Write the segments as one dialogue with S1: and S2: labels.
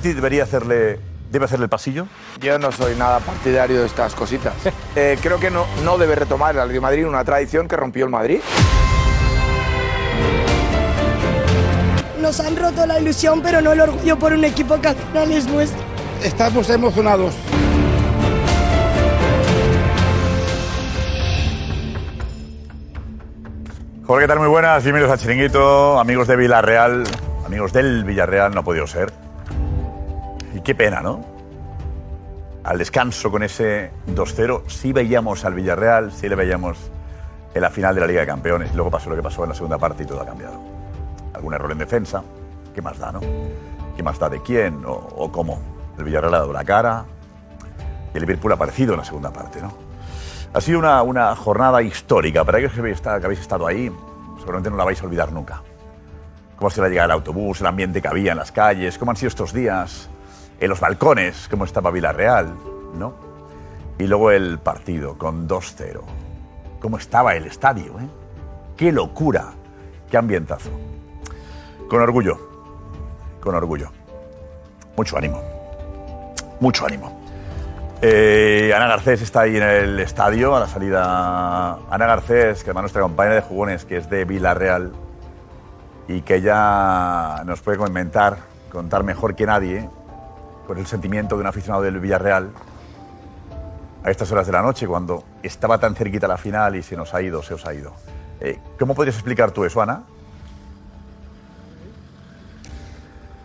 S1: Atleti debería hacerle, debe hacerle el pasillo?
S2: Yo no soy nada partidario de estas cositas. Eh, creo que no, no debe retomar el Atlético de Madrid una tradición que rompió el Madrid.
S3: Nos han roto la ilusión, pero no el orgullo por un equipo que al final es nuestro.
S4: Estamos emocionados.
S1: Jorge, ¿qué tal? Muy buenas, bienvenidos al Chiringuito, amigos de Villarreal, amigos del Villarreal, no ha podido ser. Qué pena, ¿no? Al descanso con ese 2-0, sí veíamos al Villarreal, sí le veíamos en la final de la Liga de Campeones, luego pasó lo que pasó en la segunda parte y todo ha cambiado. Algún error en defensa, ¿qué más da, no? ¿Qué más da de quién o, o cómo? El Villarreal ha dado la cara y el Liverpool ha aparecido en la segunda parte, ¿no? Ha sido una, una jornada histórica. Para aquellos que habéis estado, ahí, seguramente no la vais a olvidar nunca. Cómo sido la llegada del autobús, el ambiente que había en las calles, cómo han sido estos días, en los balcones, cómo estaba Villarreal, ¿no? Y luego el partido con 2-0. Cómo estaba el estadio, ¿eh? Qué locura, qué ambientazo. Con orgullo, con orgullo. Mucho ánimo, mucho ánimo. Eh, Ana Garcés está ahí en el estadio a la salida. Ana Garcés, que además nuestra compañera de jugones, que es de Villarreal, y que ella nos puede comentar, contar mejor que nadie, con el sentimiento de un aficionado del Villarreal, a estas horas de la noche, cuando estaba tan cerquita la final y se nos ha ido, se os ha ido. Eh, ¿Cómo podrías explicar tú eso, Ana?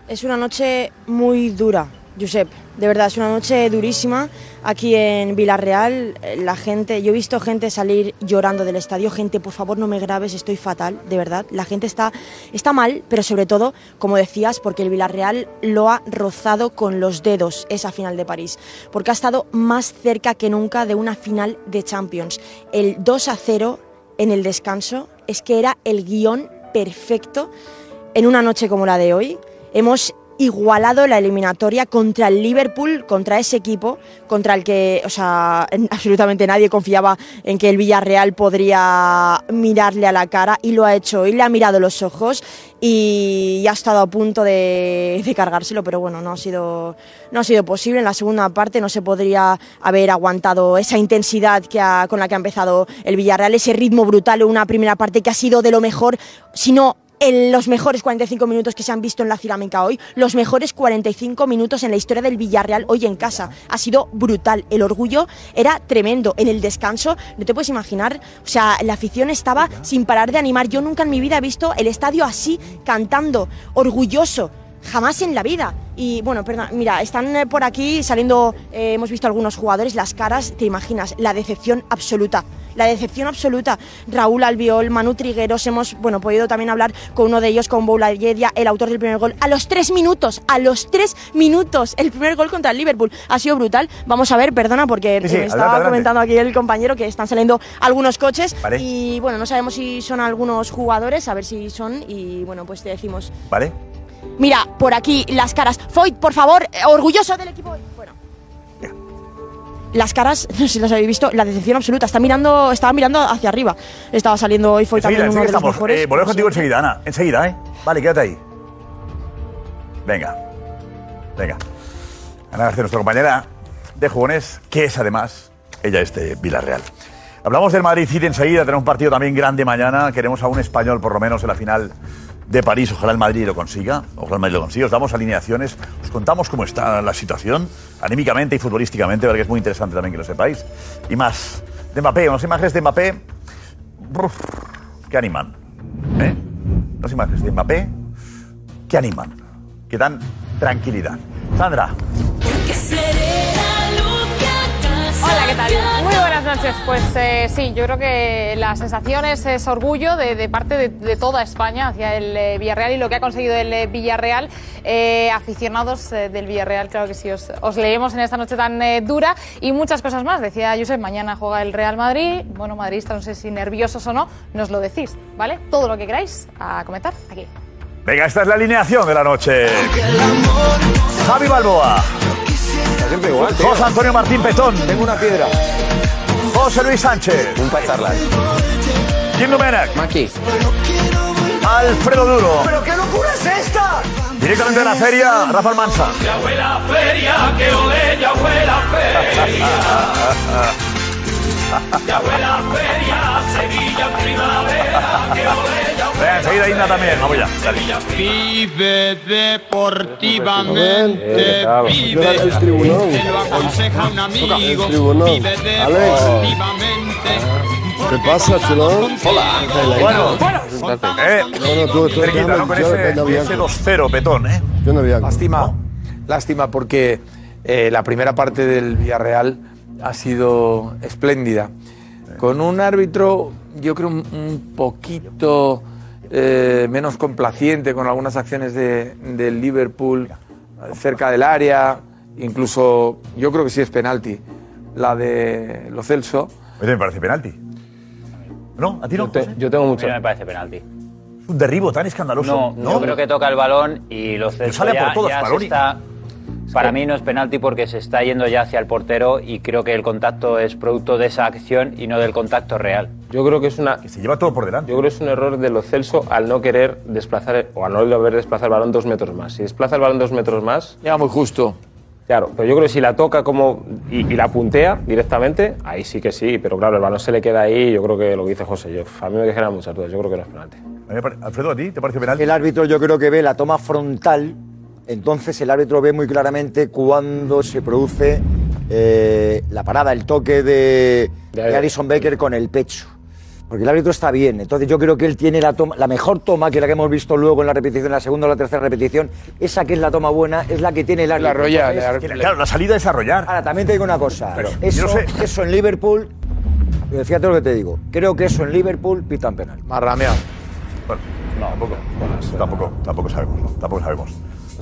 S5: Es una noche muy dura, Josep. De verdad, es una noche durísima. Aquí en Villarreal, eh, la gente, yo he visto gente salir llorando del estadio. Gente, por favor, no me grabes, estoy fatal, de verdad. La gente está, está mal, pero sobre todo, como decías, porque el Villarreal lo ha rozado con los dedos esa final de París. Porque ha estado más cerca que nunca de una final de Champions. El 2 a 0 en el descanso es que era el guion perfecto en una noche como la de hoy. Hemos igualado la eliminatoria contra el Liverpool, contra ese equipo, contra el que, o sea, absolutamente nadie confiaba en que el Villarreal podría mirarle a la cara y lo ha hecho y le ha mirado los ojos y ha estado a punto de, cargárselo, pero bueno, no ha sido no ha sido posible. En la segunda parte no se podría haber aguantado esa intensidad que ha- con la que ha empezado el Villarreal, ese ritmo brutal, una primera parte que ha sido de lo mejor, si no en los mejores 45 minutos que se han visto en la Cilámica hoy, los mejores 45 minutos en la historia del Villarreal hoy en casa. Ha sido brutal. El orgullo era tremendo. En el descanso, no te puedes imaginar, o sea, la afición estaba sin parar de animar. Yo nunca en mi vida he visto el estadio así, cantando, orgulloso. Jamás en la vida. Y bueno, perdón, mira, están eh, por aquí saliendo, eh, hemos visto algunos jugadores, las caras, te imaginas, la decepción absoluta. La decepción absoluta. Raúl Albiol, Manu Trigueros, hemos bueno, podido también hablar con uno de ellos, con Boula Yedia, el autor del primer gol. A los tres minutos, a los tres minutos, el primer gol contra el Liverpool. Ha sido brutal. Vamos a ver, perdona, porque
S1: Sí, sí,
S5: me estaba
S1: adelante.
S5: comentando aquí el compañero que están saliendo algunos coches.
S1: Vale.
S5: Y bueno, no sabemos si son algunos jugadores, a ver si son. Y bueno, pues te decimos.
S1: ¿Vale?
S5: Mira, por aquí las caras. Foyt, por favor, eh, orgulloso del equipo. Bueno. Las caras, no sé si las habéis visto, la decepción absoluta. Está mirando, estaba mirando hacia arriba. Estaba saliendo hoy, fue
S1: Enseguida,
S5: también uno
S1: enseguida
S5: de los
S1: estamos.
S5: mejores.
S1: Eh, volvemos contigo enseguida, Ana. Enseguida, ¿eh? Vale, quédate ahí. Venga. Venga. Ana García, nuestra compañera de jugones, que es además, ella es de Villarreal. Hablamos del Madrid City enseguida, tenemos un partido también grande mañana, queremos a un español por lo menos en la final de París, ojalá el Madrid lo consiga, ojalá el Madrid lo consiga, os damos alineaciones, os contamos cómo está la situación, anímicamente y futbolísticamente, porque es muy interesante también que lo sepáis, y más, de Mbappé, unas imágenes de Mbappé, que animan, ¿eh? Unas imágenes de Mbappé, que animan, que dan tranquilidad. Sandra,
S6: Hola, ¿qué tal? Pues eh, sí, yo creo que la sensación es, es orgullo de, de parte de, de toda España hacia el eh, Villarreal y lo que ha conseguido el eh, Villarreal. Eh, aficionados eh, del Villarreal, claro que sí, os, os leemos en esta noche tan eh, dura y muchas cosas más. Decía Josep, mañana juega el Real Madrid. Bueno, madridistas, no sé si nerviosos o no, nos lo decís, ¿vale? Todo lo que queráis a comentar aquí.
S1: venga, esta es la alineación de la noche. Javi Balboa.
S2: Siempre igual, tío.
S1: José Antonio Martín Petón.
S2: Tengo una piedra.
S1: José Luis Sánchez.
S2: Un pasarlas.
S1: Jim Domenech.
S2: Maki.
S1: Alfredo Duro.
S4: ¿Pero qué locura es esta?
S1: Directamente de la feria, Rafa Almansa.
S7: Ya fue la feria, que ole, ya fue la feria. Ya fue la feria, Sevilla primavera, que ole,
S1: Venga, enseguida Inna también. Vamos ya. dale.
S8: Vive deportivamente,
S9: Yo
S8: vive.
S9: el tribunón.
S8: Te lo aconseja un amigo.
S9: El.
S8: Vive
S9: Alex.
S8: deportivamente.
S9: ¿Qué pasa, chulón?
S1: Hola. Bueno, eh,
S9: No, no, tú, tú
S1: cerquita, ¿no? Con
S9: yo
S1: ese, ese
S9: Bianco.
S1: 2-0, petón, ¿eh?
S9: Yo no Bianco.
S2: Lástima, lástima porque eh, la primera parte del Villarreal ha sido espléndida. Con un árbitro, yo creo, un, un poquito eh, menos complaciente con algunas acciones de- del Liverpool cerca del área. Incluso, yo creo que sí es penalti, la de Lo Celso.
S1: Oye, me parece penalti. ¿No? ¿A ti no? José?
S10: Yo tengo mucho.
S11: A mí no me parece penalti.
S1: Un derribo tan escandaloso.
S11: No, yo creo que toca el balón y lo Celso
S1: sale a
S11: ya,
S1: por todas,
S11: ya se está... Para mí no es penalti porque se está yendo ya hacia el portero y creo que el contacto es producto de esa acción y no del contacto real.
S10: Yo creo que es una.
S1: Se lleva todo por delante.
S10: Yo creo que es un error de Lo Celso al no querer desplazar o al no haber desplazado el balón dos metros más. Si desplaza el balón dos metros más.
S2: Ya muy justo.
S10: Claro, pero yo creo que si la toca como y, y la puntea directamente, ahí sí que sí, pero claro, el balón se le queda ahí. Yo creo que lo que dice José, yo, a mí me generan muchas dudas. Yo creo que no es penalti.
S1: Alfredo, ¿a ti te parece penalti?
S12: El árbitro yo creo que ve la toma frontal, entonces el árbitro ve muy claramente cuando se produce eh, la parada, el toque de, de Alison Becker con el pecho. Porque el árbitro está bien, entonces yo creo que él tiene la, toma, la mejor toma, que la que hemos visto luego en la repetición, en la segunda o la tercera repetición, esa que es la toma buena, es la que tiene el árbitro. Entonces,
S2: ar-
S1: Claro, la salida es arrollar.
S12: Ahora, también te digo una cosa.
S1: Pero,
S12: eso,
S1: yo no sé.
S12: eso en Liverpool, fíjate lo que te digo, creo que eso en Liverpool pitan penal.
S2: Marrameado.
S1: Bueno, no, tampoco. Tampoco, tampoco sabemos, ¿no? Tampoco sabemos.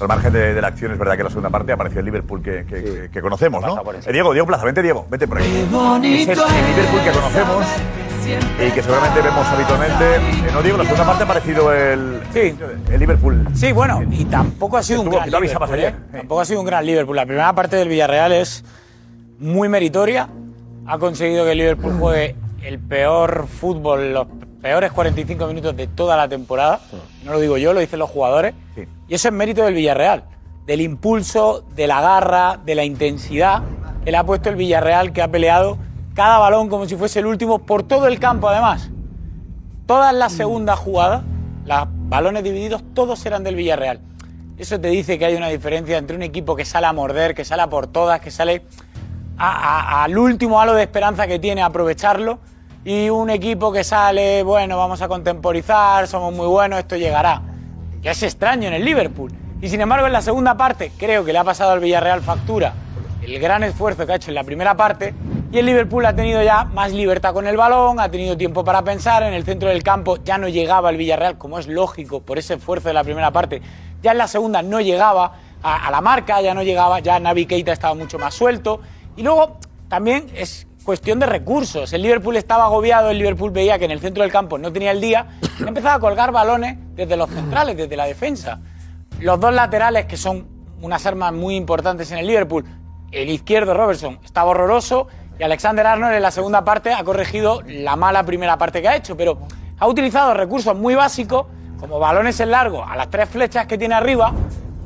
S1: Al margen de, de la acción, es verdad que en la segunda parte apareció el Liverpool que, que- que- que conocemos, ¿no? Eh, Diego, Diego Plaza, vente Diego, vete por es el Liverpool que conocemos y que seguramente vemos habitualmente. Eh, no digo, en la segunda parte ha aparecido el, el Liverpool.
S13: Sí, bueno, y tampoco ha sido un gran Liverpool. ¿eh? Tampoco ha sido un gran Liverpool. La primera parte del Villarreal es muy meritoria. Ha conseguido que el Liverpool juegue el peor fútbol, los peores 45 minutos de toda la temporada. No lo digo yo, lo dicen los jugadores. Y eso es mérito del Villarreal. Del impulso, de la garra, de la intensidad. Él ha puesto el Villarreal que ha peleado cada balón como si fuese el último por todo el campo además. Todas las segundas jugadas, los balones divididos, todos eran del Villarreal. Eso te dice que hay una diferencia entre un equipo que sale a morder, que sale a por todas, que sale al último halo de esperanza que tiene a aprovecharlo, y un equipo que sale, bueno, vamos a contemporizar, somos muy buenos, esto llegará. Que es extraño en el Liverpool. Y sin embargo, en la segunda parte, creo que le ha pasado al Villarreal factura el gran esfuerzo que ha hecho en la primera parte. Y el Liverpool ha tenido ya más libertad con el balón, ha tenido tiempo para pensar. En el centro del campo ya no llegaba el Villarreal, como es lógico, por ese esfuerzo de la primera parte. Ya en la segunda no llegaba a, a la marca, ya no llegaba, ya Navi Keita estaba mucho más suelto. Y luego también es cuestión de recursos. El Liverpool estaba agobiado, el Liverpool veía que en el centro del campo no tenía el día, y empezaba a colgar balones desde los centrales, desde la defensa. Los dos laterales, que son unas armas muy importantes en el Liverpool, el izquierdo Robertson estaba horroroso y Alexander Arnold en la segunda parte ha corregido la mala primera parte que ha hecho, pero ha utilizado recursos muy básicos como balones en largo a las tres flechas que tiene arriba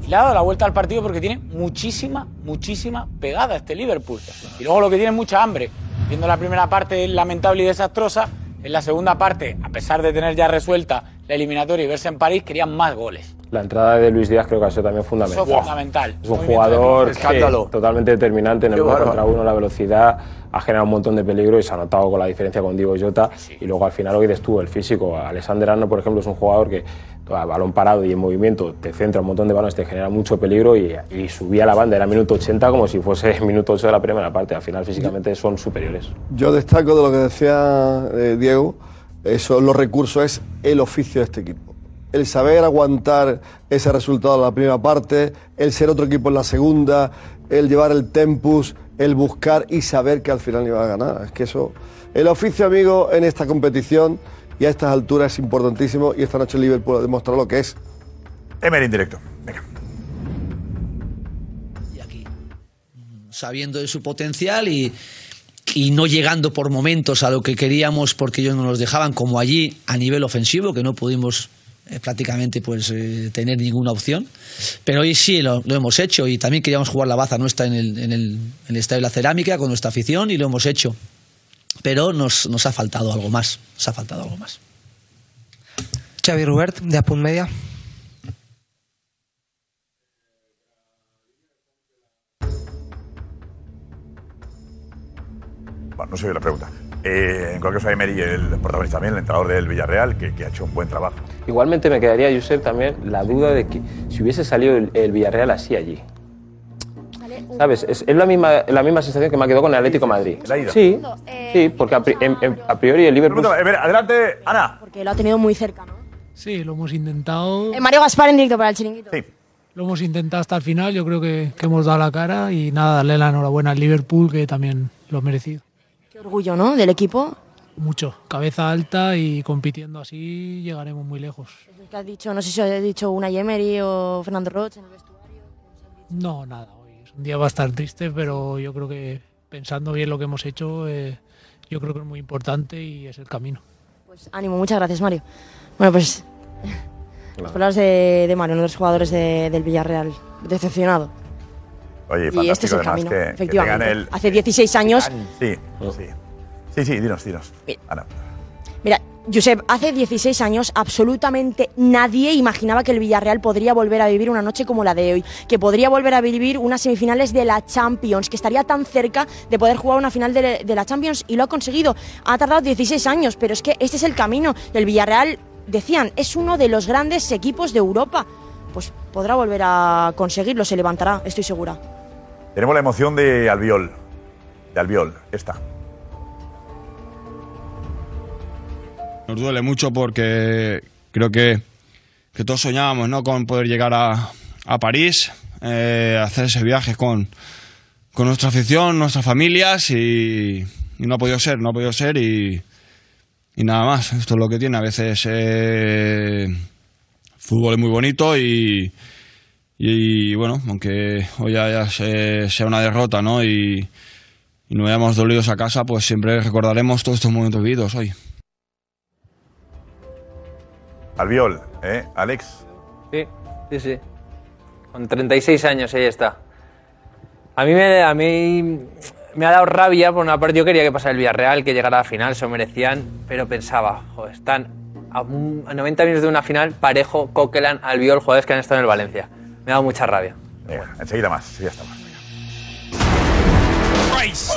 S13: y le ha dado la vuelta al partido porque tiene muchísima, muchísima pegada este Liverpool. Y luego lo que tiene es mucha hambre. Viendo la primera parte lamentable y desastrosa, en la segunda parte, a pesar de tener ya resuelta la eliminatoria y verse en París, querían más goles.
S10: La entrada de Luis Díaz creo que ha sido también fundamental.
S13: Eso es fundamental.
S10: Es un jugador
S13: de-
S10: que,
S13: Escándalo.
S10: totalmente determinante en el uno contra uno, la velocidad, ha generado un montón de peligro y se ha notado con la diferencia con Diego Jota. Y luego al final dices tú, el físico. Alexander Arnold, por ejemplo, es un jugador que a balón parado y en movimiento te centra un montón de balones, te genera mucho peligro y, y subía la banda, era minuto 80 como si fuese minuto 8 de la primera parte. Al final físicamente son superiores.
S9: Yo destaco de lo que decía eh, Diego, eso, los recursos es el oficio de este equipo. El saber aguantar ese resultado en la primera parte, el ser otro equipo en la segunda, el llevar el tempus, el buscar y saber que al final iba a ganar. Es que eso, el oficio, amigo, en esta competición y a estas alturas es importantísimo y esta noche el Liverpool ha demostrado lo que es.
S1: Emery en directo. Venga.
S14: sabiendo de su potencial y, y no llegando por momentos a lo que queríamos porque ellos no nos dejaban, como allí a nivel ofensivo, que no pudimos eh, prácticamente pues eh, tener ninguna opción. Pero hoy sí lo, lo hemos hecho y también queríamos jugar la baza nuestra en el, en, el, en el Estadio de la Cerámica con nuestra afición y lo hemos hecho. Pero nos, nos ha faltado algo más, nos ha faltado algo más.
S15: Xavi Robert, de Apunt Media.
S1: Bueno, no sé la pregunta. Eh, en cualquier caso, Emery, el protagonista también, el entrenador del Villarreal, que, que ha hecho un buen trabajo.
S10: Igualmente me quedaría, Josep, también la duda de que si hubiese salido el, el Villarreal así allí. ¿Sabes? Es, es la, misma, la misma sensación que me ha quedado con el Atlético Madrid.
S1: La ida.
S10: Sí, sí, porque a, pri- en- en- a priori el Liverpool...
S1: adelante, Ana.
S5: Porque lo ha tenido muy cerca, ¿no?
S16: Sí, lo hemos intentado.
S5: Eh, Mario Gaspar en directo para el chiringuito.
S16: Lo hemos intentado hasta el final. Yo creo que, que hemos dado la cara y nada, darle la enhorabuena al Liverpool, que también lo ha merecido.
S5: Qué orgullo, ¿no? Del equipo.
S16: Mucho. Cabeza alta y compitiendo así llegaremos muy lejos.
S5: Que has dicho, no sé si has dicho una Emery o Fernando Roche en el vestuario.
S16: No, nada. Hoy es un día va a estar triste, pero yo creo que pensando bien lo que hemos hecho, eh, yo creo que es muy importante y es el camino.
S5: Pues ánimo, muchas gracias, Mario. Bueno, pues. Las palabras de, de Mario, uno de los jugadores de- del Villarreal. Decepcionado.
S1: Oye,
S5: Y este es el camino,
S1: que-
S5: efectivamente.
S1: el...
S5: Hace 16 años.
S1: Sí, sí. Sí, sí, dinos, dinos. Ana.
S5: Mira, Josep, hace 16 años absolutamente nadie imaginaba que el Villarreal podría volver a vivir una noche como la de hoy, que podría volver a vivir unas semifinales de la Champions, que estaría tan cerca de poder jugar una final de, de la Champions y lo ha conseguido. Ha tardado 16 años, pero es que este es el camino del Villarreal. Decían, es uno de los grandes equipos de Europa. Pues podrá volver a conseguirlo, se levantará, estoy segura.
S1: Tenemos la emoción de Albiol. De Albiol, esta.
S17: Nos duele mucho porque creo que, que todos soñábamos ¿no? con poder llegar a, a París, eh, hacer ese viaje con, con nuestra afición, nuestras familias y, no ha podido ser, no ha podido ser y, y nada más. Esto es lo que tiene. A veces eh, fútbol es muy bonito y, y bueno, aunque hoy ya, ya se- sea una derrota ¿no? y, y nos vayamos dolidos a casa, pues siempre recordaremos todos estos momentos vividos hoy.
S1: Albiol, ¿eh? Alex.
S18: Sí, sí, sí. Con 36 años ahí está. A mí me, a mí me ha dado rabia, por una parte yo quería que pasara el Villarreal, que llegara a la final, se lo merecían, pero pensaba, joder, están a, un- a 90 minutos de una final, Parejo, Coquelin, Albiol, jugadores que han estado en el Valencia. Me ha dado mucha rabia.
S1: Enseguida más, ya estamos.
S7: Race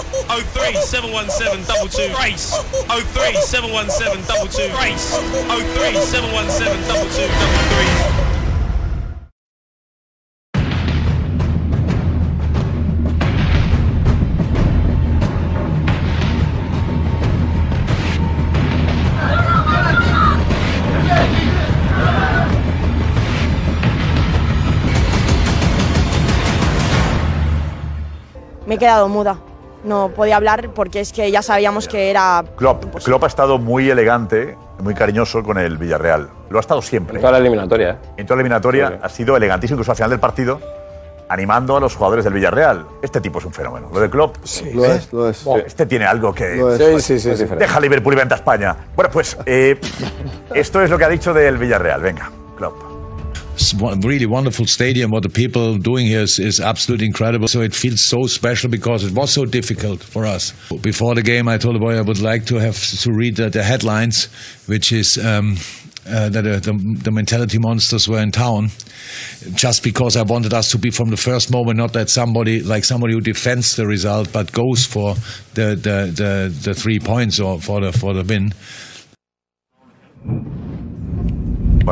S5: quedado muda. No podía hablar porque es que ya sabíamos que era
S1: Klopp, Klopp ha estado muy elegante, muy cariñoso con el Villarreal. Lo ha estado siempre.
S10: En toda la eliminatoria. ¿eh?
S1: En toda la eliminatoria ha sido elegantísimo, incluso al final del partido, animando a los jugadores del Villarreal. Este tipo es un fenómeno. Lo de Klopp.
S9: Lo es, lo es.
S1: Este tiene algo que.
S9: Lo es. Sí, sí, sí, sí.
S1: Deja Liverpool y vente a España. Bueno, pues eh, esto es lo que ha dicho del Villarreal. Venga, Klopp.
S19: Really wonderful stadium. What the people doing here is, is absolutely incredible. So it feels so special because it was so difficult for us. Before the game, I told the boy I would like to have to read the, the headlines, which is um, uh, that uh, the, the mentality monsters were in town. Just because I wanted us to be from the first moment, not that somebody like somebody who defends the result, but goes for the the, the, the three points or for the for the win.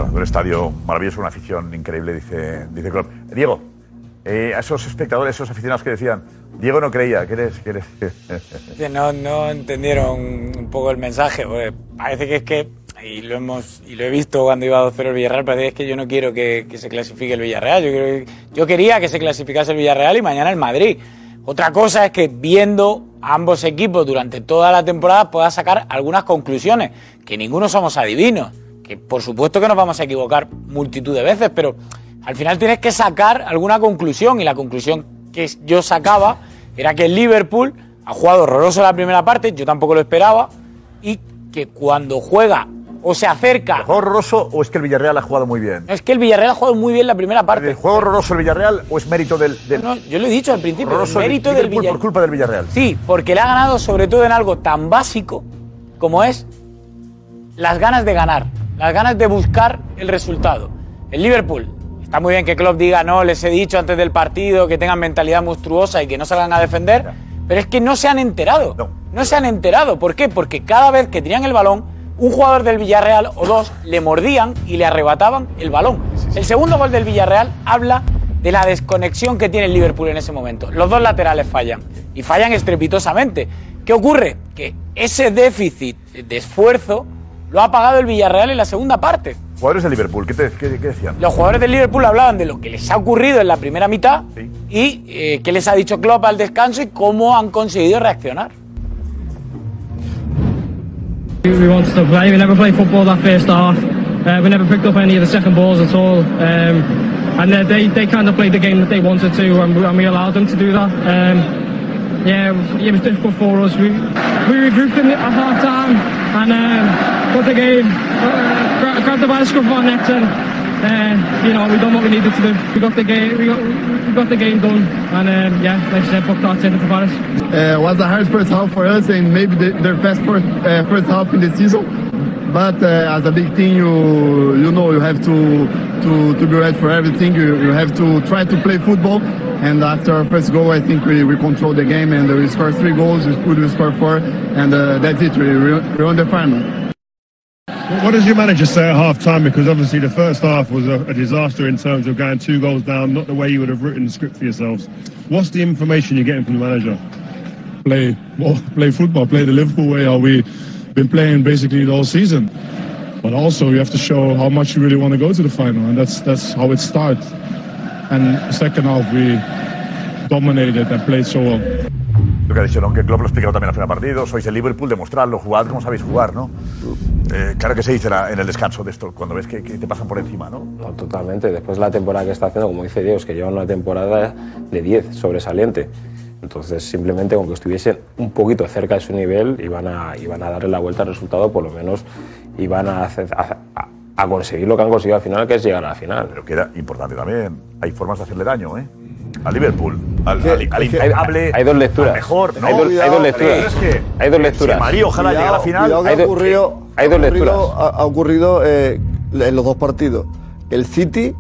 S1: Un estadio maravilloso, una afición increíble, dice, dice. Diego, eh, a esos espectadores, esos aficionados que decían, Diego no creía, ¿qué eres?
S13: No, no entendieron un poco el mensaje. parece que es que, y lo, hemos, y lo he visto cuando iba a 2-0 el Villarreal, parece que es que yo no quiero que, que se clasifique el Villarreal. Yo, yo quería que se clasificase el Villarreal y mañana el Madrid. Otra cosa es que viendo a ambos equipos durante toda la temporada pueda sacar algunas conclusiones, que ninguno somos adivinos, que por supuesto que nos vamos a equivocar multitud de veces, pero al final tienes que sacar alguna conclusión y la conclusión que yo sacaba era que el Liverpool ha jugado horroroso la primera parte, yo tampoco lo esperaba, y que cuando juega o se acerca.
S1: ¿Juego horroroso o es que el Villarreal ha jugado muy bien?
S13: Es que el Villarreal ha jugado muy bien la primera parte.
S1: ¿El juego horroroso el Villarreal o es mérito del, del-
S13: No, yo lo he dicho al principio, el mérito
S1: el
S13: del Villarreal.
S1: por culpa del Villarreal?
S13: Sí, porque le ha ganado sobre todo en algo tan básico como es las ganas de ganar, las ganas de buscar el resultado. El Liverpool, está muy bien que Klopp diga, no, les he dicho antes del partido que tengan mentalidad monstruosa y que no salgan a defender, pero es que no se han enterado. No. se han enterado. ¿Por qué? Porque cada vez que tenían el balón, un jugador del Villarreal o dos le mordían y le arrebataban el balón. El segundo gol del Villarreal habla de la desconexión que tiene el Liverpool en ese momento. Los dos laterales fallan y fallan estrepitosamente. ¿Qué ocurre? Que ese déficit de esfuerzo lo ha pagado el Villarreal en la segunda parte.
S1: Jugadores del Liverpool, ¿qué, te- qué- qué decían?
S13: Los jugadores del Liverpool hablaban de lo que les ha ocurrido en la primera mitad y eh, qué les ha dicho Klopp al descanso y cómo han conseguido reaccionar.
S20: We wanted to play. We never played football that first half. Uh, we never picked up any of the second balls at all. Um, and uh, they, they kind of played the game that they wanted to, and we, and we allowed them to do that. Um, yeah, it was difficult for us. We we regrouped in at half time and um, put the game, uh, gra- grabbed the by the scruff necks, and uh, you know we done what we needed to do. We got the game, we got, we got the game done, and um, yeah, like I said, booked our ticket to Paris.
S21: uh, was a hard first half for us and maybe the, their best first, uh, first half in the season. But uh, as a big team, you you know you have to to, to be ready for everything. You, you have to try to play football. And after our first goal, I think we, we controlled the game and we scored three goals. We could score four, and uh, that's it. We we we're on the final.
S22: What does your manager say at half time? Because obviously the first half was a, a disaster in terms of going two goals down, not the way you would have written the script for yourselves. What's the information you're getting from the manager? Play, well, play football, play the Liverpool way, how we been playing basically the whole season. But also you have to show how much you really want to go to the final, and that's that's how it starts. And second half we dominated and played so well.
S1: Lo que ha dicho, ¿no? Que Klopp lo ha explicado también al final del partido. Sois el Liverpool, demostradlo, jugad como sabéis jugar, ¿no? Eh, claro que se dice en el descanso de esto, cuando ves que, que te pasan por encima, ¿no?
S10: No, totalmente. Después de la temporada que está haciendo, como dice Dios, que llevan una temporada de 10, sobresaliente. Entonces, simplemente con que estuviesen un poquito cerca de su nivel, iban a, iban a darle la vuelta al resultado, por lo menos iban a, hacer- a- a- a conseguir lo que han conseguido al final, que es llegar a la final.
S1: Pero que era importante también. Hay formas de hacerle daño, ¿eh? Al Liverpool, al, al, impecable,
S10: hay- hay dos lecturas.
S1: mejor.
S10: Hay dos- hay dos lecturas.
S1: Es que,
S10: Hay dos lecturas.
S1: Si María ojalá llegue a la final.
S9: Cuidado
S10: Hay
S9: ha
S10: do-
S9: ocurrido,
S10: hay dos
S9: ha ocurrido-
S10: lecturas.
S9: Ha, ha ocurrido eh, en los dos partidos. El City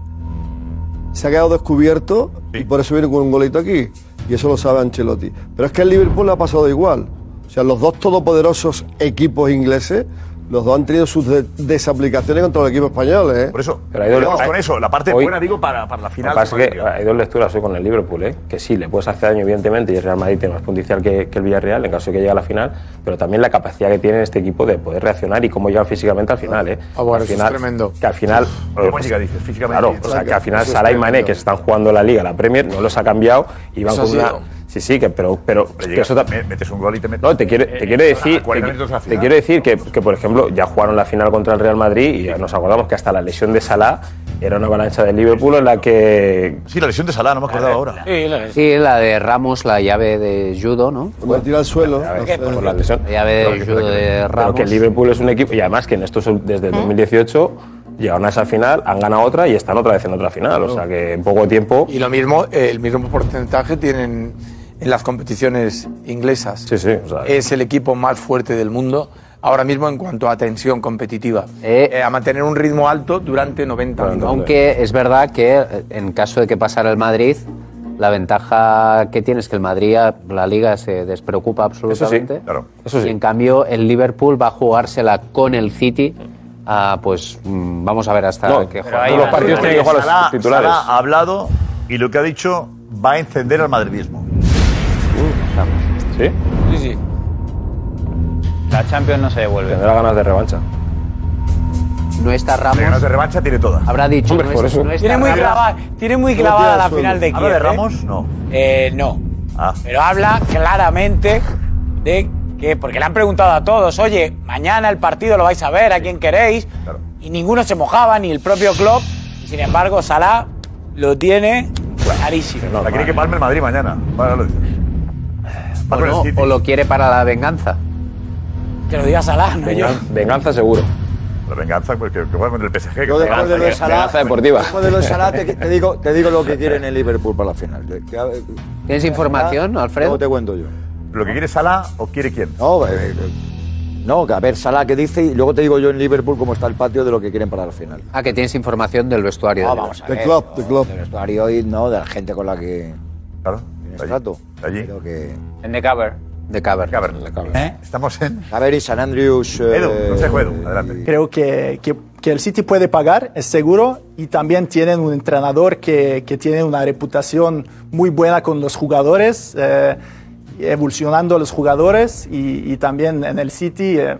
S9: se ha quedado descubierto y por eso viene con un golito aquí. Y eso lo sabe Ancelotti. Pero es que el Liverpool le ha pasado igual. O sea, los dos todopoderosos equipos ingleses, los dos han tenido sus de- desaplicaciones contra los equipos españoles. ¿eh?
S1: Por eso,
S10: Pero hay dos- hay-
S1: con eso. La parte
S10: hoy-
S1: buena, digo, para, para la
S10: Lo
S1: final.
S10: que pasa es que hay dos lecturas hoy con el Liverpool, ¿eh? que sí, le puedes hacer daño evidentemente y el Real Madrid tiene más potencial que, que el Villarreal en caso de que llegue a la final, pero también la capacidad que tiene este equipo de poder reaccionar y cómo llega físicamente al final. ¿eh?
S2: Ah, bueno,
S10: al
S2: eso es
S10: final
S2: tremendo.
S10: Que al final...
S1: ¿Cómo llega, dices, físicamente?
S10: Claro, o sea, que al final Salah y Mané, que se están jugando la Liga, la Premier, no los ha cambiado y van con una...
S2: sido.
S10: Sí, sí, que, pero, pero,
S1: Pero
S10: que
S1: llegas,
S10: eso
S1: metes un gol y te metes.
S10: no, te quiero, te quiero
S1: a
S10: decir,
S1: 40
S10: te, te
S1: final.
S10: quiero decir que, que, por ejemplo, ya jugaron la final contra el Real Madrid y nos acordamos que hasta la lesión de Salah era una avalancha del Liverpool en la que...
S1: Sí, la lesión de Salah, no me acordaba ahora.
S23: Sí, la de Ramos, la llave de judo, ¿no?
S9: Cuando tira al suelo.
S10: Por la lesión.
S23: La llave de judo de
S10: Pero
S23: Ramos.
S10: que el Liverpool es un equipo, y además que en estos desde el 2018 llegaron a esa final, han ganado otra y están otra vez en otra final. O sea que en poco tiempo.
S2: Y lo mismo, el mismo porcentaje tienen en las competiciones inglesas.
S10: Sí, sí. o sea,
S2: Es el equipo más fuerte del mundo ahora mismo en cuanto a tensión competitiva. Eh, a mantener un ritmo alto durante 90 minutos.
S23: Aunque es verdad que eh, en caso de que pasara el Madrid, la ventaja que tiene es que el Madrid, la liga se despreocupa absolutamente.
S1: claro.
S23: Y en cambio el Liverpool va a jugársela con el City. ah, pues mm, vamos a ver hasta
S10: No,
S23: qué juega.
S10: los partidos tienen que jugar los titulares.
S1: Salah ha hablado y lo que ha dicho va a encender al madridismo.
S10: ¿Sí?
S2: Sí, sí.
S11: La Champions no se devuelve.
S10: Tendrá ganas de revancha.
S23: No está
S1: De ganas
S23: Ramos.
S1: de revancha tiene todas.
S23: Habrá dicho,
S10: Hombre,
S23: no,
S10: por
S23: es-
S10: eso.
S23: no está
S13: Tiene muy,
S23: Ramos.
S13: clavada, tiene muy
S9: No
S13: clavada
S9: tira
S13: la final de
S1: ¿Habla
S13: Kiev.
S1: de
S13: ¿eh?
S1: Ramos? No.
S13: Eh, no.
S1: Ah.
S13: Pero habla claramente de que, porque le han preguntado a todos, oye, mañana el partido lo vais a ver, a quién queréis, y ninguno se mojaba, ni el propio Klopp, y sin embargo Salah lo tiene clarísimo.
S1: La quiere que palme el Madrid mañana. Vale, lo dices.
S23: O, no, o lo quiere para la venganza.
S13: Que lo diga Salah, no yo.
S10: Vengan- venganza seguro.
S1: La venganza, pues que, que contra el PSG. que
S12: Yo después de lo de Salah,
S10: deportiva.
S12: después de lo de Salah, te, te digo, te digo lo que quieren el Liverpool para la final.
S23: ¿Tienes información, Alfredo?
S12: Luego te cuento yo.
S1: ¿Lo que quiere Salah o quiere quién?
S12: No, eh, eh, no, que a ver Salah qué dice y luego te digo yo en Liverpool cómo está el patio de lo que quieren para la final.
S23: Ah, que tienes información del vestuario.
S12: No,
S23: del
S12: vamos a ver. Del vestuario y no, de la gente con la que
S1: Claro.
S12: Trato.
S1: Allí.
S12: Creo que...
S11: En The Cover.
S23: De Caber.
S1: Estamos en.
S12: A ver, y San Andrews. eh,
S1: Edu, consejo Edu, adelante.
S24: Creo que, que- que el City puede pagar, es seguro, y también tienen un entrenador que, que tiene una reputación muy buena con los jugadores, eh, evolucionando los jugadores, y, y también en el City eh,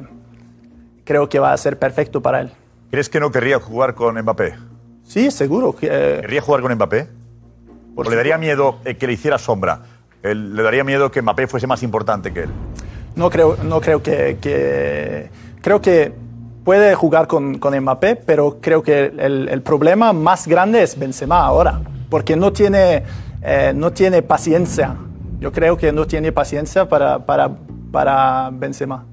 S24: creo que va a ser perfecto para él.
S1: ¿Crees que no querría jugar con Mbappé?
S24: Sí, seguro. que, eh,
S1: ¿Querría jugar con Mbappé? ¿O le daría miedo eh, que le hiciera sombra? ¿Le daría miedo que Mbappé fuese más importante que él?
S24: No creo, no creo que, Creo que puede jugar con, con Mbappé, pero creo que el, el problema más grande es Benzema ahora, porque no tiene, eh, no tiene paciencia. Yo creo que no tiene paciencia para, para, para Benzema.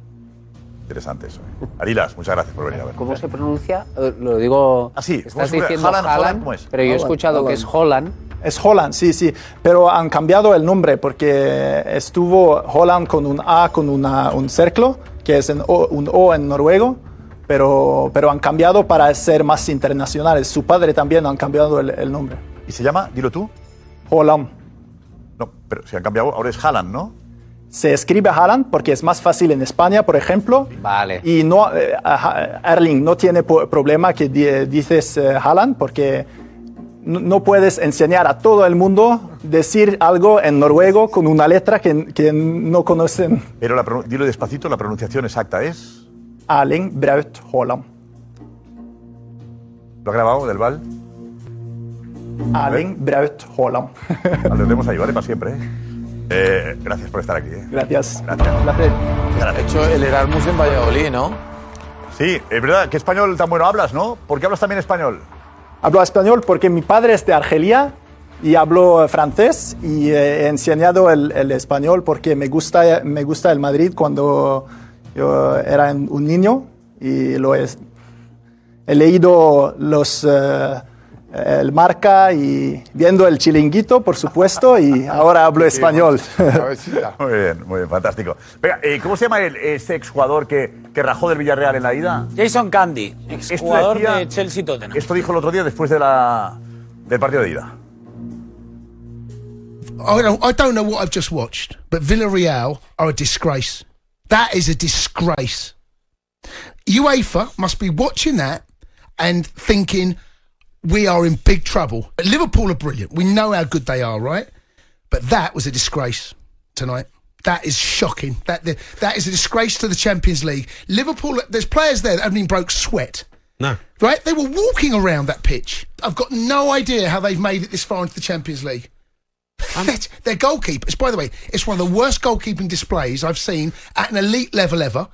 S1: Interesante eso. ¿eh? Arilas, muchas gracias por venir a ver.
S23: ¿Cómo se pronuncia? Eh, Lo digo.
S1: Ah, sí. ¿Cómo
S23: Estás diciendo
S1: Haaland,
S23: Haaland,
S1: ¿cómo es?
S23: pero yo he escuchado que es Holland.
S24: Es Holland, sí, sí, pero han cambiado el nombre porque estuvo Holland con un A, con una- un cerclo, que es en O- un O en noruego, pero, pero han cambiado para ser más internacionales. Su padre también han cambiado el, el nombre.
S1: ¿Y se llama? Dilo tú.
S24: Holland.
S1: No, pero se han cambiado, ahora es Haaland, ¿no?
S24: Se escribe Haaland porque es más fácil en España, por ejemplo.
S23: Vale.
S24: Y no, eh, Erling no tiene problema que di- dices eh, Haaland porque no, no puedes enseñar a todo el mundo decir algo en noruego con una letra que, que no conocen.
S1: Pero la dilo despacito, la pronunciación exacta es.
S24: Erling Braut Haaland.
S1: ¿Lo ha grabado del Val?
S24: Erling Braut Haaland.
S1: Lo tenemos ahí, ¿vale? Para siempre, ¿eh? Eh, gracias por estar aquí. ¿eh?
S24: Gracias.
S1: Gracias.
S2: Ha hecho el Erasmus en Valladolid, ¿no?
S1: Sí, es verdad. ¿Qué español tan bueno hablas, no? ¿Por qué hablas también español?
S24: Hablo español porque mi padre es de Argelia y hablo eh, francés y eh, he enseñado el, el español porque me gusta, me gusta el Madrid cuando yo era un niño y lo he, he leído los, eh, el marca y viendo el chilinguito, por supuesto, y ahora hablo español.
S1: Muy bien, muy bien, fantástico. Venga, eh, ¿cómo se llama el, ese exjugador que, que rajó del Villarreal en la ida?
S13: Jason Candy, exjugador
S1: decía-
S13: de Chelsea Tottenham.
S1: Esto dijo el otro día después de la, del partido de ida.
S25: I don't, I don't know what I've just watched, but Villarreal are a disgrace. That is a disgrace. UEFA must be watching that and thinking we are in big trouble. Liverpool are brilliant. We know how good they are, right? But that was a disgrace tonight. That is shocking. That that is a disgrace to the Champions League. Liverpool, there's players there that haven't even broke sweat.
S7: No.
S25: Right? They were walking around that pitch. I've got no idea how they've made it this far into the Champions League. Their goalkeepers, by the way, it's one of the worst goalkeeping displays I've seen at an elite level ever.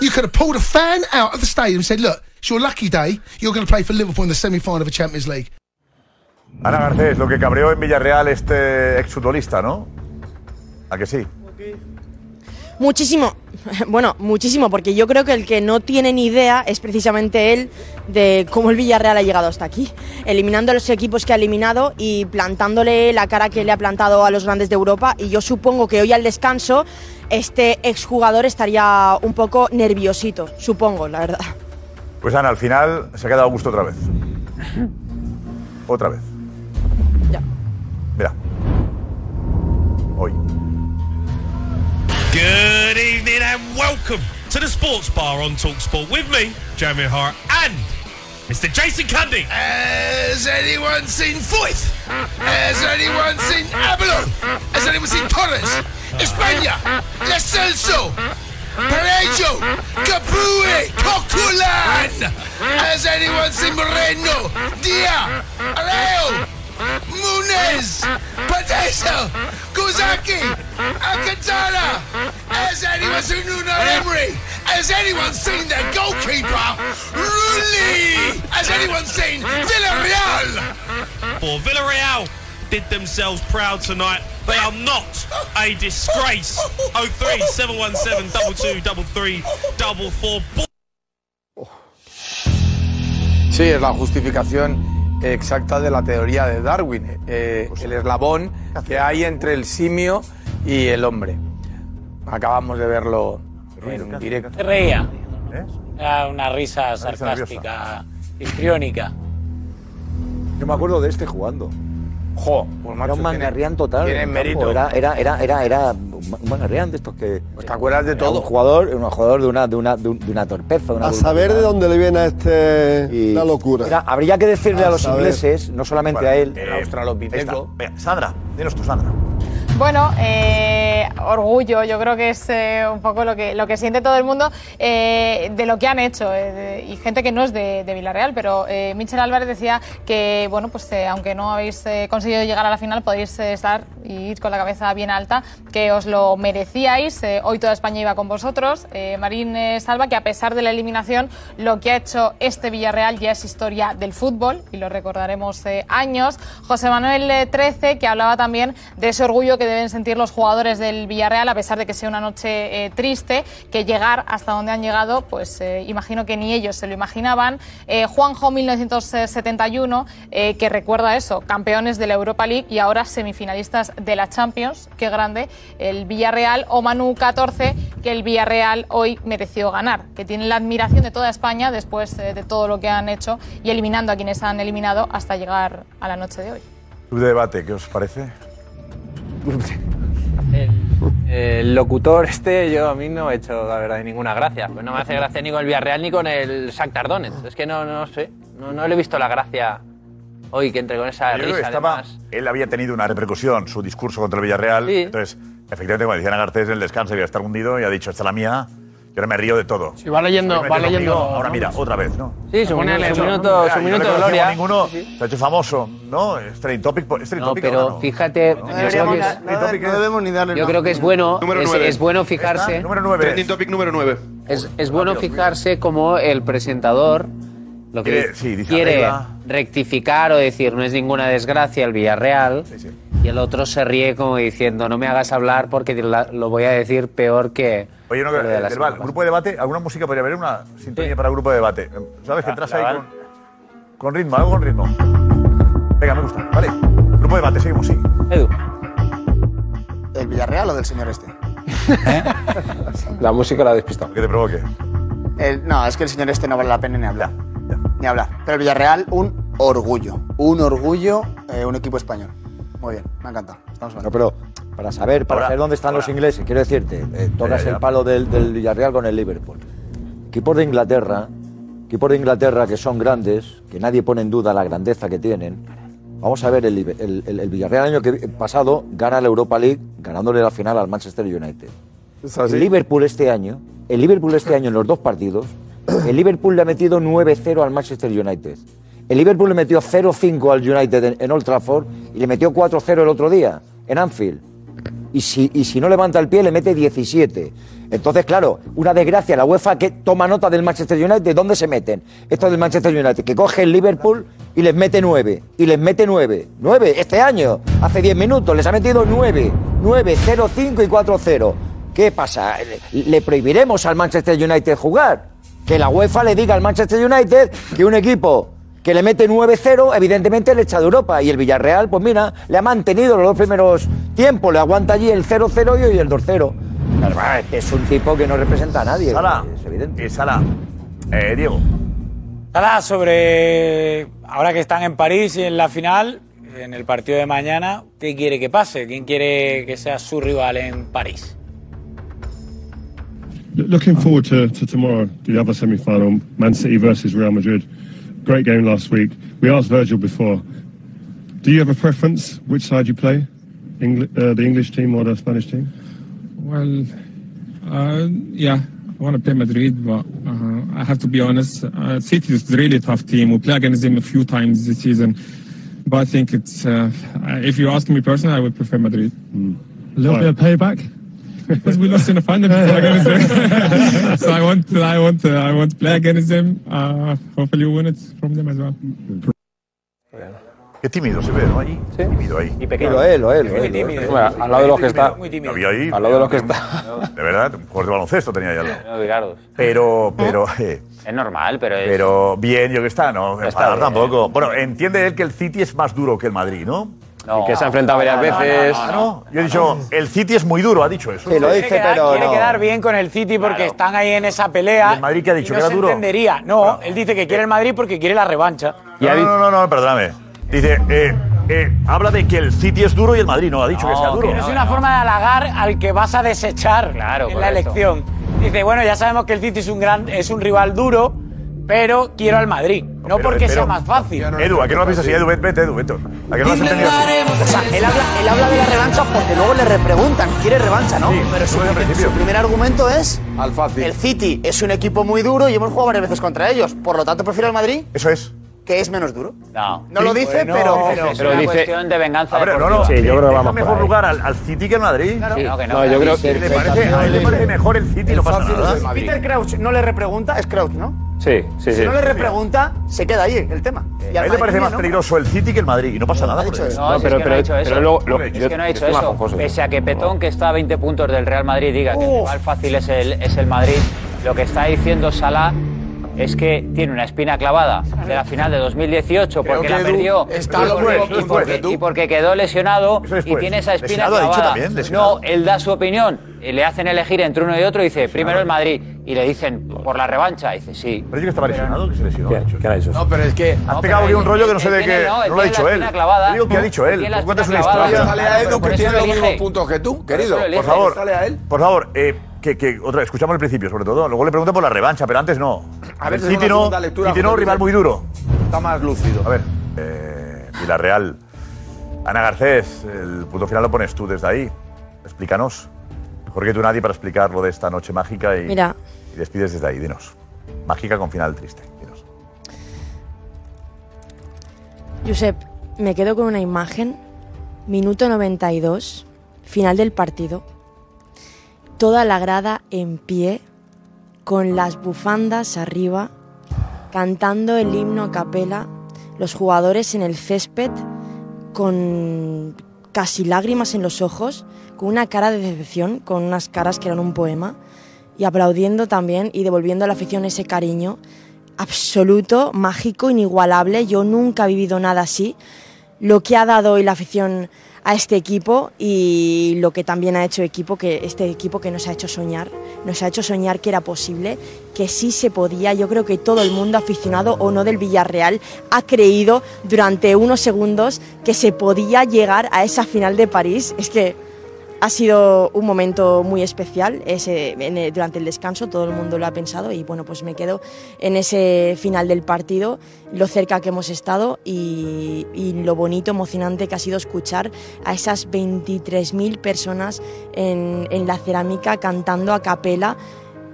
S25: You could have pulled a fan out of the stadium and said, look, it's your lucky day. You're going to play for Liverpool in the semi-final of a Champions League.
S1: Ana Garcés, lo que cabreó en Villarreal este exfutbolista, ¿no? ¿A que sí?
S5: Muchísimo, bueno, muchísimo, porque yo creo que el que no tiene ni idea es precisamente él de cómo el Villarreal ha llegado hasta aquí, eliminando a los equipos que ha eliminado y plantándole la cara que le ha plantado a los grandes de Europa. Y yo supongo que hoy al descanso este exjugador estaría un poco nerviosito, supongo, la verdad.
S1: Pues Ana, al final se ha quedado a gusto otra vez. Otra vez. Ya. Mira. Hoy.
S7: Good evening and welcome to the Sports Bar on Talksport with me, Jeremy Hart, and Mr. Jason Cundy.
S25: Has anyone seen Foyth? Has anyone seen Abalon? Has anyone seen Torres? España, La Celso, Perejo, Capue, Coquelin. Has anyone seen Moreno, Dia, Areo, Munez, Padeso, Kozaki, Alcantara? Has anyone seen Nuno Emery? Has anyone seen their goalkeeper, Rulli? Has anyone seen Villarreal?
S7: For Villarreal did themselves proud tonight. They are not a disgrace. 03 717 22 33 44.
S2: Sí, es la justificación exacta de la teoría de Darwin, eh, el eslabón que hay entre el simio y el hombre. Acabamos de verlo en directo.
S13: Se reía.
S1: ¿Eh?
S13: Era una risa sarcástica, histriónica.
S12: Yo me acuerdo de este jugando.
S2: Jo, pues
S12: era un mangarrián total.
S2: tiene mérito.
S12: Era, era, era, era, era un mangarrián de estos que.
S2: Pues te acuerdas de todo.
S12: Un jugador, un jugador de una, de una, de un- de una torpeza. Una
S9: A saber de dónde le viene a este la locura.
S12: Mira, habría que decirle a,
S9: A
S12: los
S9: saber.
S12: ingleses, no solamente a él.
S1: Eh. Venga, Sandra, dinos tú, Sandra.
S26: Bueno, eh, orgullo, yo creo que es eh, un poco lo que, lo que siente todo el mundo eh, de lo que han hecho y gente que no es de, Villarreal, pero Michel Álvarez decía que, bueno, pues aunque no habéis conseguido llegar a la final, podéis estar y ir con la cabeza bien alta, que os lo merecíais, hoy toda España iba con vosotros. Marín Salva, que a pesar de la eliminación, lo que ha hecho este Villarreal ya es historia del fútbol y lo recordaremos años. José Manuel Trece, que hablaba también de ese orgullo que deben sentir los jugadores del Villarreal, a pesar de que sea una noche eh, triste, que llegar hasta donde han llegado, pues eh, imagino que ni ellos se lo imaginaban. Eh, Juanjo 1971, eh, que recuerda eso, campeones de la Europa League y ahora semifinalistas de la Champions, qué grande, el Villarreal, o Manu 14, que el Villarreal hoy mereció ganar, que tienen la admiración de toda España después eh, de todo lo que han hecho y eliminando a quienes han eliminado hasta llegar a la noche de hoy.
S1: Club de debate, ¿qué os parece?
S18: El locutor este, yo a mí no he hecho, la verdad, ninguna gracia. Pues no me hace gracia ni con el Villarreal ni con el Shakhtar Donetsk. Es que no, no sé, no, no le he visto la gracia hoy que entre con esa
S1: Yo
S18: risa.
S1: estaba,
S18: además.
S1: él había tenido una repercusión, su discurso contra el Villarreal.
S18: Sí.
S1: Entonces, efectivamente, como decían a Garcés, en el descanso había estar hundido y ha dicho, esta es la mía. Y ahora me río de todo.
S16: Sí, va leyendo- va leyendo
S1: conmigo, Ahora mira, otra vez, ¿no?
S18: Sí, su, minuto, su
S16: ¿no?
S18: minuto, su
S1: yo
S18: minuto
S1: no
S18: de gloria.
S1: ninguno se ha hecho famoso, ¿no? Es trending topic, es trending
S23: No,
S1: topic
S23: pero
S1: ¿no?
S23: fíjate,
S1: No,
S23: yo creo que es-
S1: topic es-
S24: ni darle
S23: yo creo que es bueno, es, es bueno fijarse.
S1: Número 9.
S27: Trending topic número 9.
S23: Es, es bueno fijarse como el presentador lo que
S1: Quiere- sí, dice,
S23: quiere rectificar o decir no es ninguna desgracia el Villarreal y el otro se ríe como diciendo no me hagas hablar porque lo voy a decir peor que
S1: Oye, no,
S23: que de semana
S1: Val, grupo de debate, ¿alguna música podría haber? Una sintonía para grupo de debate. ¿Sabes que entras
S23: la
S1: ahí con, con ritmo, algo con ritmo? Venga, me gusta. Vale. Grupo de debate, seguimos, sí.
S23: Edu.
S28: ¿El Villarreal o del señor este?
S10: La música la ha despistado.
S1: Que te provoque.
S28: El- no, es que el señor este no vale la pena ni hablar. Ni hablar. Pero el Villarreal, un orgullo. Un orgullo, eh, un equipo español. Muy bien, me ha encantado. Estamos
S12: No, pero para saber, para
S1: Ahora,
S12: saber dónde están los ingleses, quiero decirte, eh, tocas el palo del, del Villarreal con el Liverpool. Equipos de Inglaterra, equipos de Inglaterra que son grandes, que nadie pone en duda la grandeza que tienen. Vamos a ver, el, Liber- el- el- el Villarreal el año que, pasado gana la Europa League ganándole la final al Manchester United. El Liverpool este año, el Liverpool este año en los dos partidos, el Liverpool le ha metido 9-0 al Manchester United. El Liverpool le metió 0-5 al United en, Old Trafford y le metió 4-0 el otro día en Anfield. Y si, y si no levanta el pie, le mete 17. Entonces, claro, una desgracia. La UEFA que toma nota del Manchester United, ¿dónde se meten? Esto del Manchester United, que coge el Liverpool y les mete 9. Y les mete 9. 9 este año, hace 10 minutos, les ha metido 9. 9, 0, 5 y 4, 0. ¿Qué pasa? ¿Le, le prohibiremos al Manchester United jugar? Que la UEFA le diga al Manchester United que un equipo que le mete 9-0, evidentemente le echa de Europa. Y el Villarreal, pues mira, le ha mantenido los dos primeros tiempos, le aguanta allí el 0-0 y hoy el 2-0. Pero, bah, Es un tipo que no representa a nadie.
S1: Sala.
S12: Es evidente.
S1: Eh, Sala. Eh, Diego.
S13: Nada, sobre ahora que están en París y en la final, en el partido de mañana, ¿qué quiere que pase? ¿Quién quiere que sea su rival en París?
S22: Looking forward to, to tomorrow, the other semi final, Man City versus Real Madrid. Great game last week. We asked Virgil before. Do you have a preference which side you play? Engli- uh, the English team or the Spanish team?
S20: Well, uh, yeah, I want to play Madrid, but uh, I have to be honest. Uh, City is a really tough team. We play against them a few times this season, but I think it's. Uh, if you ask me personally, I would prefer Madrid.
S22: A little bit of payback.
S20: Because we lost in the final before against them, so I want, to, I want, to, I want to play against them. Uh, hopefully, we win it from them as well.
S1: Qué tímido se ve, ¿no? Allí. Tímido ahí.
S11: Y
S12: pequeño. Lo es, lo es, lo
S1: Muy
S12: es.
S1: tímido.
S10: Bueno, al lado de los que está.
S1: Había ahí.
S10: Al lado de los que está.
S1: De verdad, un jugador de baloncesto tenía ya.
S11: No, Ricardo.
S1: Pero, pero, eh,
S11: Es normal, pero es.
S1: pero bien, yo que está, no,
S11: Está
S1: tampoco. Bueno, entiende él que el City es más duro que el Madrid, ¿no?
S11: No.
S10: Que se ha enfrentado varias veces.
S1: No. Yo he dicho, el City es muy duro, ha dicho eso.
S13: quiere quedar, quiere quedar bien con el City porque están ahí en esa pelea.
S1: ¿Y el Madrid qué ha dicho?
S13: y
S1: ¿Que
S13: no
S1: era
S13: se
S1: duro?
S13: entendería. No, él dice que quiere el Madrid porque quiere la revancha.
S1: No, no, no, no, perdóname. Dice, eh, eh, habla de que el City es duro y el Madrid no, ha dicho que sea duro.
S13: Pero es una forma de halagar al que vas a desechar en la elección. Dice, bueno, ya sabemos que el City es un gran, es un rival duro, pero quiero al Madrid. No
S1: Pero-
S13: porque sea más fácil.
S1: Edu, ¿a qué no lo has visto así? Edu, vete, vete, Edu, vete. ¿A qué no lo has entendido así?
S28: O sea, él habla, él habla de la revancha porque luego le repreguntan, quiere revancha, ¿no?
S1: Sí,
S28: Pero su, su primer argumento es
S2: Al fácil.
S28: el City es un equipo muy duro y hemos jugado varias veces contra ellos. Por lo tanto, prefiero al Madrid,
S1: Eso es.
S28: Que es menos duro.
S11: No.
S28: No lo dice,
S13: Bueno,
S28: pero,
S13: pero-
S11: Es
S10: Pero
S11: una
S10: dice-
S11: cuestión de venganza
S1: A ver, no,
S11: deportiva.
S1: no.
S10: Sí, yo creo que
S1: deja
S10: vamos por
S1: mejor
S10: ahí.
S1: lugar al, al City que al Madrid.
S11: Sí, no, que no.
S10: No, yo creo
S1: ¿Le parece, a él le parece mejor el City, no pasa nada.
S28: Peter Crouch no le repregunta, es Crouch, ¿no?
S10: Sí, sí, sí.
S28: Si no le repregunta, se queda ahí el tema. Y
S1: A
S28: al
S1: él le
S28: Madrid
S1: parece más
S28: ¿no?
S1: peligroso el City que el Madrid y no pasa nada. por eso.
S11: No,
S10: No,
S11: si
S10: pero-
S11: es que no
S10: pero-
S11: ha hecho
S10: pero
S11: eso. es
S10: yo-
S11: que no ha hecho eso. Pese a que Petón, que está a 20 puntos del Real Madrid, diga que el rival fácil es el, es el Madrid, lo que está diciendo Salah es que tiene una espina clavada de la final de 2018
S2: Creo
S11: porque
S2: que
S11: la perdió
S2: está
S11: y, porque, y y quedó lesionado y tiene esa espina
S1: Lesionado ha dicho
S11: clavada.
S1: también,
S11: no, él da su opinión, y le hacen elegir entre uno y otro y dice primero el Madrid y le dicen por la revancha, y dice sí.
S1: Pero dice que estaba lesionado, que se lesionó. ha dicho.
S10: ¿Qué ha dicho?
S2: No, pero es que.
S1: Has
S11: No,
S1: pegado aquí un
S11: él-
S1: rollo que no sé
S11: él
S1: de qué.
S11: no, él
S1: No lo ha dicho
S11: la
S1: él.
S11: clavada.
S1: Digo que ha dicho él. Tú cuentas una historia.
S2: Dale a
S11: Por
S2: que tiene
S11: lo
S2: los mismos puntos que tú, querido.
S1: Por favor,
S2: él.
S1: por favor, eh, que, que otra escuchamos el principio, sobre todo. Luego le pregunto por la revancha, pero antes no.
S2: A ver
S1: City
S2: una
S1: no, City rival muy duro.
S2: Está más lúcido.
S1: A ver, eh, Villarreal. Ana Garcés, el punto final lo pones tú desde ahí. Explícanos. Mejor que tú nadie para explicar lo de esta noche mágica y,
S5: Mira.
S1: y despides desde ahí. Dinos. Mágica con final triste. Dinos.
S5: Josep, me quedo con una imagen. Minuto 92, final del partido. Toda la grada en pie, con las bufandas arriba, cantando el himno a capela, los jugadores en el césped con casi lágrimas en los ojos, con una cara de decepción, con unas caras que eran un poema, y aplaudiendo también y devolviendo a la afición ese cariño absoluto, mágico, inigualable. Yo nunca he vivido nada así. Lo que ha dado hoy la afición a este equipo y lo que también ha hecho equipo, que este equipo que nos ha hecho soñar, nos ha hecho soñar que era posible, que sí se podía. Yo creo que todo el mundo aficionado o no del Villarreal ha creído durante unos segundos que se podía llegar a esa final de París. Es que ha sido un momento muy especial ese, durante el descanso, todo el mundo lo ha pensado y bueno, pues me quedo en ese final del partido, lo cerca que hemos estado y, y lo bonito, emocionante que ha sido escuchar a esas 23.000 personas en, en la cerámica cantando a capela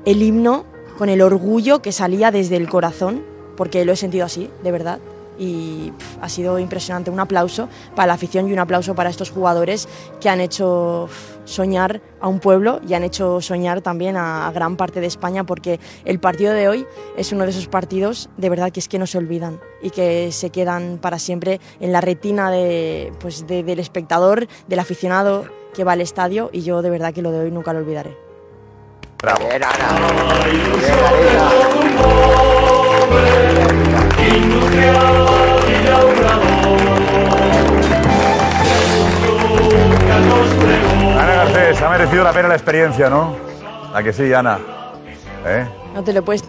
S5: el himno con el orgullo que salía desde el corazón, porque lo he sentido así, de verdad. Y ha sido impresionante. Un aplauso para la afición y un aplauso para estos jugadores que han hecho soñar a un pueblo y han hecho soñar también a, a gran parte de España, porque el partido de hoy es uno de esos partidos de verdad que es que no se olvidan y que se quedan para siempre en la retina de, pues, de- del espectador, del aficionado que va al estadio y yo de verdad que lo de hoy nunca lo olvidaré.
S1: Bravo.
S12: Bien, Ana. Bien,
S1: la pena la experiencia, ¿no? ¿A que sí, Ana? ¿Eh?
S5: No te lo puedes,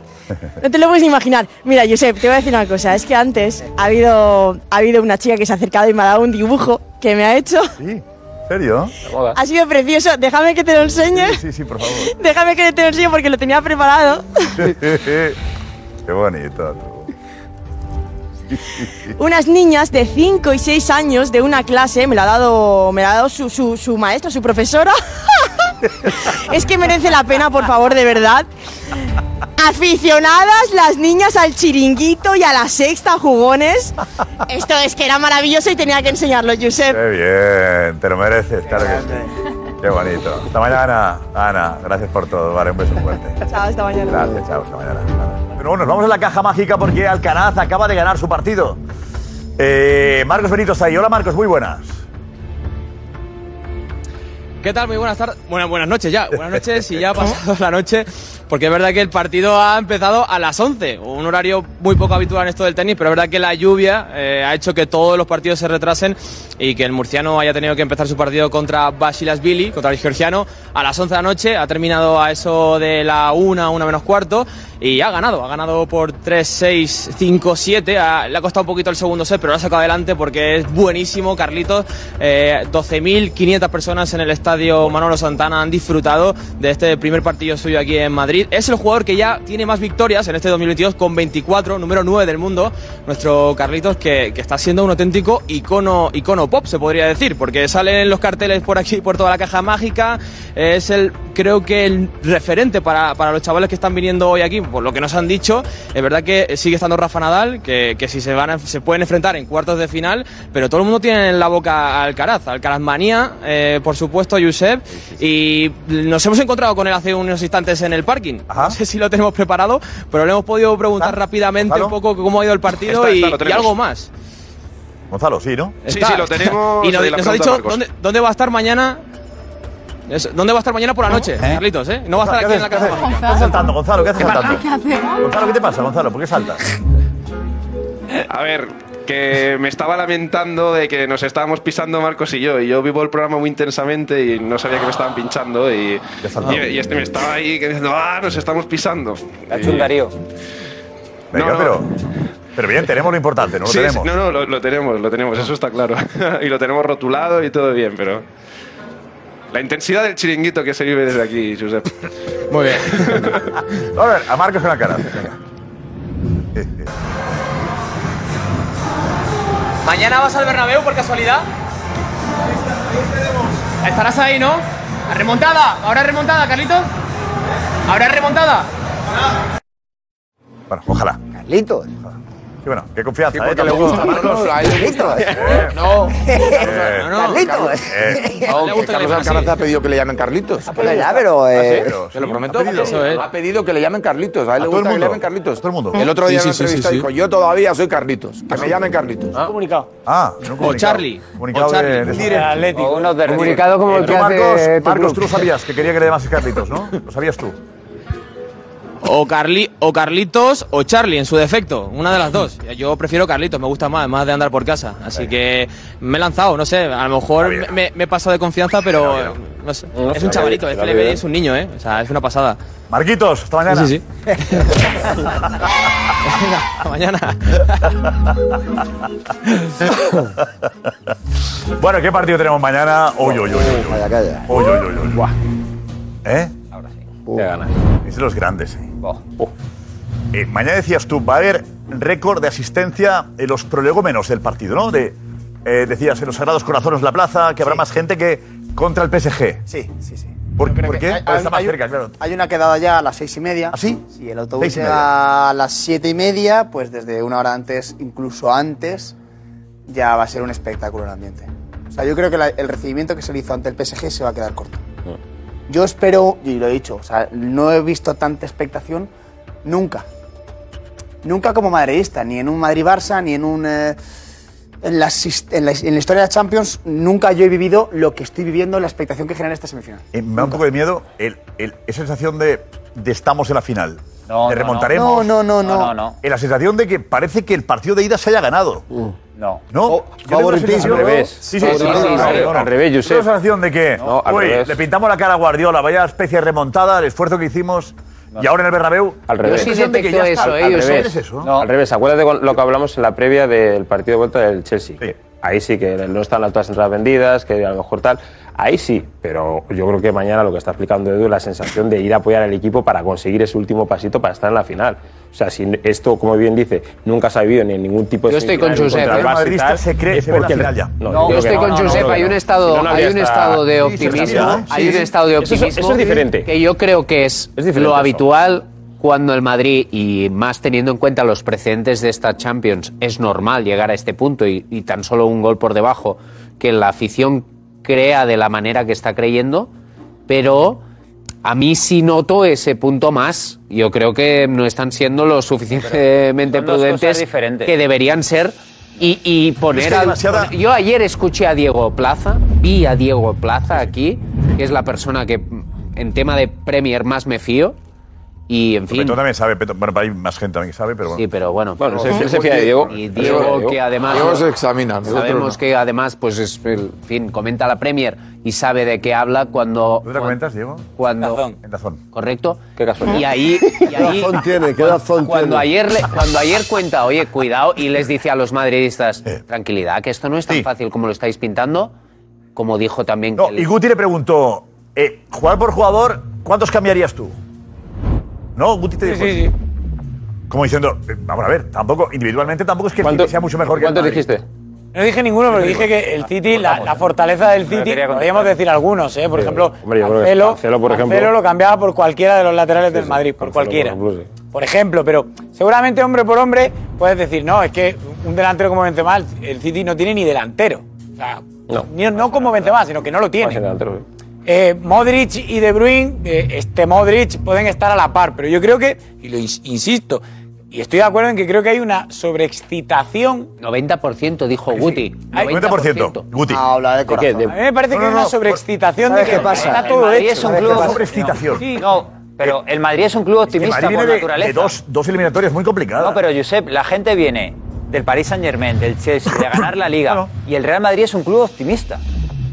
S5: no te lo puedes ni imaginar. Mira, Josep, te voy a decir una cosa. Es que antes ha habido, ha habido una chica que se ha acercado y me ha dado un dibujo que me ha hecho.
S1: Sí. ¿En serio?
S5: Ha sido precioso. Déjame que te lo enseñe.
S1: Sí, sí, por favor.
S5: Déjame que te lo enseñe porque lo tenía preparado.
S1: Qué bonito. tú.
S5: Unas niñas de 5 y 6 años de una clase, me lo ha dado, me lo ha dado su, su, su maestra, su profesora. Es que merece la pena, por favor, de verdad. Aficionadas las niñas al chiringuito y a la sexta jugones. Esto es que era maravilloso y tenía que enseñarlo, Josep.
S1: Qué bien, te lo mereces, claro que sí. Qué bonito. Hasta mañana, Ana. Gracias por todo. Vale, un beso fuerte.
S5: Chao, hasta mañana.
S1: Gracias, chao, hasta mañana. Pero bueno, nos vamos a la caja mágica porque Alcaraz acaba de ganar su partido. Eh, Marcos Benito está ahí. Hola Marcos, muy buenas.
S27: ¿Qué tal? Muy buenas tardes. Bueno, buenas noches ya. Buenas noches y ya ha pasado la noche. Porque es verdad que el partido ha empezado a las 11, un horario muy poco habitual en esto del tenis, pero es verdad que la lluvia eh, ha hecho que todos los partidos se retrasen y que el murciano haya tenido que empezar su partido contra Basilasvili, contra el georgiano, a las 11 de la noche. Ha terminado a eso de la 1, 1 menos cuarto y ha ganado. Ha ganado por 3, 6, 5, 7. Ha- le ha costado un poquito el segundo set, pero lo ha sacado adelante porque es buenísimo. Carlitos, eh, 12.500 personas en el estadio Manolo Santana han disfrutado de este primer partido suyo aquí en Madrid. Es el jugador que ya tiene más victorias en este 2022 con 24, número 9 del mundo. Nuestro Carlitos que, que está siendo un auténtico icono, icono pop, se podría decir, porque salen los carteles por aquí, por toda la caja mágica. Es el, creo que el referente para, para los chavales que están viniendo hoy aquí, por lo que nos han dicho. Es verdad que sigue estando Rafa Nadal, que, que si se van a- se pueden enfrentar en cuartos de final, pero todo el mundo tiene en la boca a Alcaraz, Alcaraz manía, eh, por supuesto, Josep, y nos hemos encontrado con él hace unos instantes en el No sé si lo tenemos preparado, pero le hemos podido preguntar rápidamente un poco cómo ha ido el partido
S1: Está,
S27: y,
S1: está, lo
S27: y
S1: tenemos.
S27: algo más.
S1: Gonzalo, sí, ¿no?
S27: Está. Y nos,
S1: de la
S27: nos ha dicho dónde, dónde va a estar mañana. ¿Dónde va a estar mañana por la noche, Carlitos? ¿eh? No va a estar aquí en la casa.
S1: ¿Qué haces saltando, Gonzalo? ¿Qué haces saltando?
S29: ¿Qué hacemos?
S1: Gonzalo, ¿qué te pasa, Gonzalo? ¿Por qué saltas?
S30: A ver, que me estaba lamentando de que nos estábamos pisando Marcos y yo. Y yo vivo el programa muy intensamente y no sabía que me estaban pinchando. Y, y, y este me estaba ahí que diciendo, ah, nos estamos pisando.
S11: Ha hecho un Darío.
S1: Venga,
S30: No, no.
S1: pero. Pero bien, tenemos lo importante, ¿no lo
S30: Sí, sí,
S1: tenemos?
S30: no, no, lo, lo tenemos, lo tenemos, eso está claro. y lo tenemos rotulado y todo bien, pero. La intensidad del chiringuito que se vive desde aquí, Josep.
S27: Muy bien.
S1: A ver, a Marcos con la cara.
S27: ¿Mañana vas al Bernabéu por casualidad? Estarás ahí, ¿no? ¿A remontada? ¿Habrá remontada, Carlitos? ¿Habrá remontada?
S1: Bueno, ojalá.
S12: Carlitos.
S1: Sí, bueno, qué confianza, ¿eh?
S2: porque le.
S1: Eh,
S2: A él le gusta.
S1: eh,
S2: No.
S1: eh,
S2: No, no,
S12: Carlitos.
S2: Carlos-
S1: eh,
S2: No, que
S12: gusta que
S2: Carlos Alcaraz ha pedido que le llamen Carlitos.
S12: ya, pero, eh,
S2: ¿Ah, sí? ¿Te lo
S1: sí,
S2: prometo?
S1: ha pedido.
S2: Eso es. Ha pedido que le llamen Carlitos. A él
S1: ¿A
S2: le gusta que le llamen Carlitos.
S1: todo el mundo?
S2: El otro día
S1: Sí,
S2: en la
S1: sí, sí,
S2: entrevista
S1: sí,
S2: dijo,
S1: sí.
S2: yo todavía soy Carlitos. Que me llamen Carlitos.
S28: Comunicado.
S1: Ah, no un comunicado.
S27: Charlie.
S1: Comunicado
S27: O Charlie.
S1: de, de-
S27: atlético.
S23: Comunicado como
S1: Eh,
S23: el que hace
S1: Marcos, tú lo sabías que quería que le llamases Carlitos, ¿no? Lo sabías tú.
S27: O, Carli, o Carlitos o Charlie, en su defecto. Una de las dos. Yo prefiero Carlitos, me gusta más, más de andar por casa. Así que me he lanzado, no sé. A lo mejor me, me he pasado de confianza, pero no sé.
S1: No,
S27: es un chavalito, es es un niño, ¿eh? O sea, es una pasada.
S1: Marquitos, hasta mañana.
S27: Sí, sí, sí. Hasta mañana.
S1: bueno, ¿qué partido tenemos mañana? Uy, uy, uy, uy. uy.
S12: Calla, calla.
S1: Uy, uy, uy, uy. ¿Eh?
S23: Sí.
S12: Uh.
S23: Te ganas.
S1: Es de los grandes. ¿eh?
S23: Oh.
S1: Eh, mañana decías tú, va a haber récord de asistencia en los prolegómenos del partido, ¿no? De, eh, decías en los Sagrados Corazones la Plaza que habrá más gente que contra el PSG.
S28: Sí, sí, sí.
S1: ¿Por, ¿por qué?
S28: hay-
S1: Porque está más
S28: hay-
S1: cerca, claro.
S28: Hay una quedada ya a las seis y media.
S1: ¿Ah, sí?
S28: Sí, el autobús llega a las siete y media, pues desde una hora antes, incluso antes, ya va a ser un espectáculo el ambiente. O sea, yo creo que la- el recibimiento que se le hizo ante el PSG se va a quedar corto. Yo espero, y lo he dicho, o sea, no he visto tanta expectación nunca. Nunca como madridista, ni en un Madrid-Barça, ni en un... eh, en, la, sis- en, la, en la historia de la Champions, nunca yo he vivido lo que estoy viviendo, la expectación que genera esta semifinal.
S1: Eh, me da un poco de miedo el, el- esa sensación de, de estamos en la final.
S11: No,
S1: de
S11: no,
S1: remontaremos.
S28: no. No, no, no,
S11: No, no, no.
S1: Eh, La sensación de que parece que el partido de ida se haya ganado.
S11: No.
S1: ¿No?
S9: Oh,
S1: Yo
S9: favoritismo.
S10: Al revés.
S1: Sí, sí, sí.
S10: Sí, sí, sí, sí. Al revés, Josep.
S1: Tengo la sensación de que,
S10: No, al
S1: uy,
S10: revés.
S1: le pintamos la cara a Guardiola, vaya especie de remontada, el esfuerzo que hicimos, y ahora en el Bernabéu.
S10: Al revés.
S1: sensación de que ya está.
S10: Al
S1: Al
S10: revés.
S1: revés. eso, ¿no?
S10: Al revés, acuérdate con lo que hablamos en la previa del partido de vuelta del Chelsea. Ahí sí que no están las todas entradas vendidas, que a lo mejor tal. Ahí sí, pero yo creo que mañana lo que está explicando Edu es la sensación de ir a apoyar al equipo para conseguir ese último pasito para estar en la final. O sea, si esto, como bien dice, nunca se ha vivido ni en ningún tipo de
S23: Yo estoy con Josep, ¿eh?
S10: el
S1: Madridista se cree-
S10: es
S1: se ve la final ya.
S10: No,
S23: Yo estoy con Josep,
S10: no,
S23: hay un
S10: Si
S23: estado,
S10: no, no
S23: hay un
S10: esta-
S23: estado de optimismo, hay
S10: sí,
S23: un
S10: sí.
S23: estado de optimismo.
S10: eso es diferente.
S23: Que yo creo que es, lo
S10: eso.
S23: habitual cuando el Madrid, y más teniendo en cuenta los precedentes de esta Champions, es normal llegar a este punto y, y tan solo un gol por debajo, que la afición crea de la manera que está creyendo, pero a mí sí noto ese punto más. Yo creo que no están siendo lo suficientemente prudentes que deberían ser Y, y poner
S1: Es que
S23: al- Yo ayer escuché a Diego Plaza, vi a Diego Plaza aquí, que es la persona que en tema de Premier más me fío. Y en fin.
S1: Petón también sabe, Petón- bueno, hay más gente también que sabe, pero bueno.
S23: Sí, pero bueno.
S1: Bueno, se- se fía de Diego.
S23: Y
S1: Diego-
S23: Diego, que además.
S2: Diego se examina,
S23: Sabemos
S2: no.
S23: que además, pues, es, en fin, comenta la Premier y sabe de qué habla cuando.
S1: ¿Tú te comentas, Diego?
S23: Cuando.
S1: En Dazón.
S23: Correcto.
S1: Qué casualidad.
S23: Y ahí. Y
S9: ¿Qué
S23: ahí
S9: razón tiene? ¿Qué razón
S23: cuando
S9: tiene?
S23: ayer, le- cuando ayer cuenta, oye, cuidado, y les dice a los madridistas, tranquilidad, que esto no es tan fácil como lo estáis pintando, como dijo también que el-
S1: Y Guti le preguntó, eh, jugador por jugador, ¿cuántos cambiarías tú? ¿No? Guti te dijo.
S23: sí,
S1: Como diciendo, eh, vamos a ver, tampoco, individualmente tampoco es que el
S10: ¿Cuánto-
S1: City sea mucho mejor que el Madrid.
S10: dijiste?
S13: No dije ninguno, pero dije que el City, la, la fortaleza del City, podríamos decir algunos, ¿eh? Por ejemplo,
S10: hombre, yo creo que
S13: Cancelo,
S10: Cancelo, por ejemplo-
S13: Cancelo lo cambiaba por cualquiera de los laterales del Madrid, por cualquiera. Por ejemplo, pero seguramente hombre por hombre puedes decir, no, es que un delantero como Benzema, el- el City no tiene ni delantero. O sea, ni- no como Benzema, sino que no lo tiene. Eh, Modric y De Bruyne, eh, este Modric pueden estar a la par, pero yo creo que, y lo ins- insisto, y estoy de acuerdo en que creo que hay una sobreexcitación
S23: 90% dijo Guti.
S1: 90%. Guti.
S28: habla de
S1: corazón.
S28: corazón.
S13: A mí me parece
S1: No,
S13: que
S1: no,
S13: hay una
S1: no,
S13: sobreexcitación de
S28: ¿sabes
S13: que
S28: qué pasa?
S13: está
S11: El
S13: todo
S11: Madrid
S13: hecho.
S11: es un club
S1: Sobreexcitación.
S11: No, pero el Madrid es un club optimista por
S1: de-
S11: naturaleza.
S1: de dos, dos eliminatorias muy complicadas.
S11: No, pero Josep, la gente viene del Paris Saint Germain, del Chelsea, de ganar la Liga. Y el Real Madrid es un club optimista.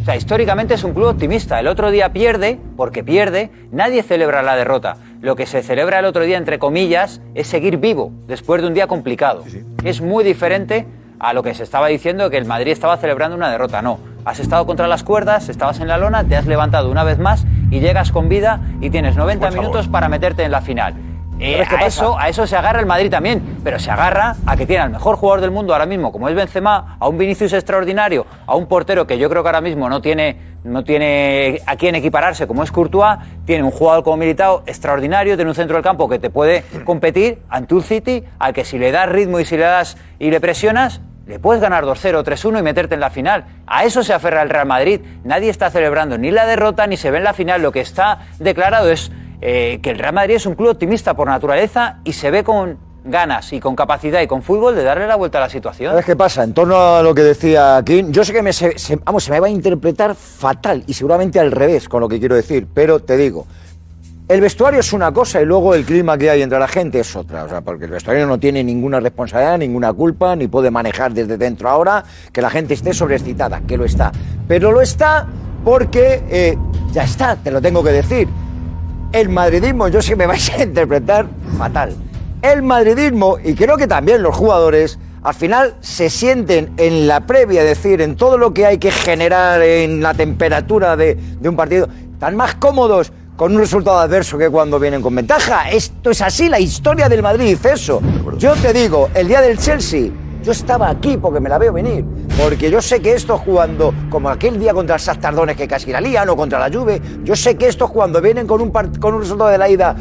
S11: O sea, históricamente es un club optimista. El otro día pierde, porque pierde, nadie celebra la derrota. Lo que se celebra el otro día, entre comillas, es seguir vivo después de un día complicado. Es muy diferente a lo que se estaba diciendo que el Madrid estaba celebrando una derrota. No, has estado contra las cuerdas, estabas en la lona, te has levantado una vez más y llegas con vida y tienes 90
S1: Por favor.
S11: minutos para meterte en la final. Eh,
S1: ¿Sabes qué
S11: a,
S1: pasa?
S11: eso, a eso se agarra el Madrid también, pero se agarra a que tiene al mejor jugador del mundo ahora mismo, como es Benzema, a un Vinicius extraordinario, a un portero que yo creo que ahora mismo no tiene, no tiene a quién equipararse, como es Courtois, tiene un jugador como Militao extraordinario, tiene un centro del campo que te puede competir ante un City al que si le das ritmo y si le das y le presionas, le puedes ganar 2-0, 3-1 y meterte en la final. A eso se aferra el Real Madrid. Nadie está celebrando ni la derrota ni se ve en la final. Lo que está declarado es eh, que el Real Madrid es un club optimista por naturaleza y se ve con ganas y con capacidad y con fútbol de darle la vuelta a la situación.
S12: ¿Sabes qué pasa? En torno a lo que decía Kim, yo sé que me, se, me va a interpretar fatal y seguramente al revés con lo que quiero decir, pero te digo, el vestuario es una cosa y luego el clima que hay entre la gente es otra. O sea, porque el vestuario no tiene ninguna responsabilidad, ninguna culpa, ni puede manejar desde dentro ahora que la gente esté sobreexcitada, que lo está. Pero lo está porque, eh, ya está, te lo tengo que decir. El madridismo, yo sé que me vais a interpretar fatal. El madridismo, y creo que también los jugadores, al final se sienten en la previa, es decir, en todo lo que hay que generar en la temperatura de, de un partido, están más cómodos con un resultado adverso que cuando vienen con ventaja. Esto es así, la historia del Madrid dice eso. Yo te digo, el día del Chelsea, yo estaba aquí porque me la veo venir. Porque yo sé que esto jugando, como aquel día contra el Sastardones que casi la lían o contra la Juve, yo sé que estos cuando vienen con un, con un resultado de la ida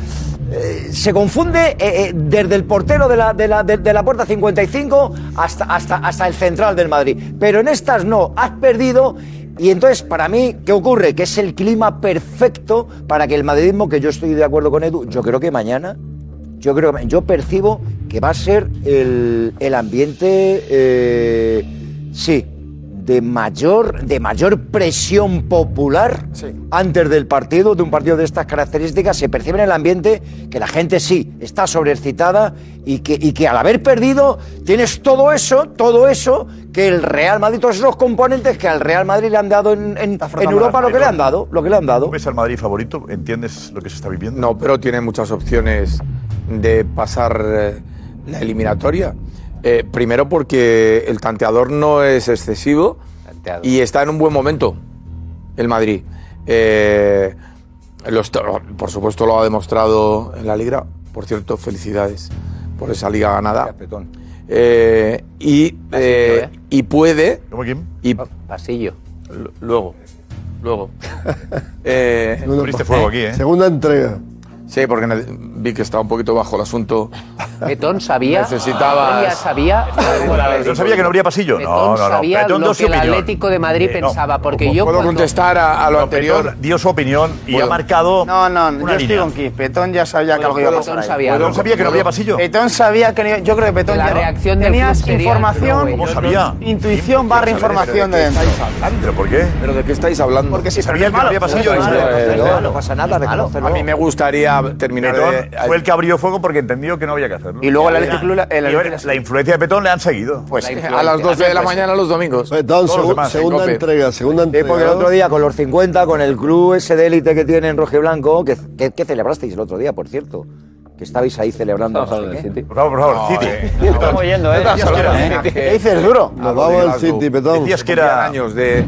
S12: eh, se confunde eh, eh, desde el portero de la, de la, de- la puerta 55 hasta, hasta, hasta el central del Madrid. Pero en estas no, has perdido y entonces, para mí, ¿qué ocurre? Que es el clima perfecto para que el madridismo, que yo estoy de acuerdo con Edu, yo creo que mañana, yo creo yo percibo que va a ser el, el ambiente, eh, sí, de mayor, de mayor presión popular antes del partido, de un partido de estas características, se percibe en el ambiente que la gente sí está sobreexcitada y que, y que al haber perdido tienes todo eso, todo eso que el Real Madrid, todos esos componentes que al Real Madrid le han dado en, en- en Europa lo que le han dado, lo que le han dado.
S1: ¿Ves al Madrid favorito? ¿Entiendes lo que se está viviendo?
S2: No, pero tiene muchas opciones de pasar eh, la eliminatoria. Eh, primero porque el tanteador no es excesivo y está en un buen momento el Madrid. Eh, lo está- por supuesto lo ha demostrado en la liga. Por cierto, felicidades por esa liga ganada. Eh, y, eh, y puede...
S1: ¿Cómo quién?
S2: Y,
S23: Pasillo.
S2: L- Luego, luego. Eh,
S9: Segunda- Segunda entrega.
S2: Sí, porque vi que estaba un poquito bajo el asunto.
S23: Petón sabía.
S2: Necesitaba.
S23: Ya sabía.
S1: ¿Petón sabía que no habría pasillo? No,
S23: Petón
S1: no, no.
S23: sabía lo que el. Atlético de Madrid
S1: Eh, no.
S23: pensaba, porque yo
S2: ¿Puedo
S23: cuando-
S2: contestar a, a lo
S1: No,
S2: anterior?
S1: Petón dio su opinión y
S2: Puedo.
S1: ha marcado.
S28: No, no,
S1: una
S28: yo estoy con Keith. Petón ya sabía que algo iba a pasar. ahí.
S1: Petón sabía que no había pasillo.
S28: Petón sabía que no Yo creo que Petón
S23: La reacción del
S28: tenías información.
S1: ¿Cómo sabía?
S28: Intuición barra información de dentro.
S1: ¿Pero por qué?
S2: ¿Pero de qué estáis hablando?
S28: Porque si
S1: Sabía que no había pasillo.
S12: No, no, no pasa nada.
S2: A mí me gustaría terminar de.
S1: Fue el que abrió fuego porque entendió que no había que hacerlo.
S28: Y luego el
S1: ya.
S28: Club, el
S1: la influencia de Petón le han seguido.
S28: Pues
S2: a las 12 de la mañana los domingos.
S9: Petón,
S1: Todos los
S9: segu-
S1: demás,
S9: segunda entrega, segunda
S12: Sí,
S9: entrega.
S12: porque el otro día con los 50, con el club ese de élite que tiene en rojo y blanco, que, que, que celebrasteis el otro día, por cierto. Que estabais ahí celebrando. No sé qué.
S1: Por favor, por favor, City.
S2: eh.
S12: Estamos yendo, ¿eh?
S1: Decías que era-
S28: ¿Qué dices, duro?
S9: Nos vamos al City, Petón.
S1: Decías que era.
S2: años de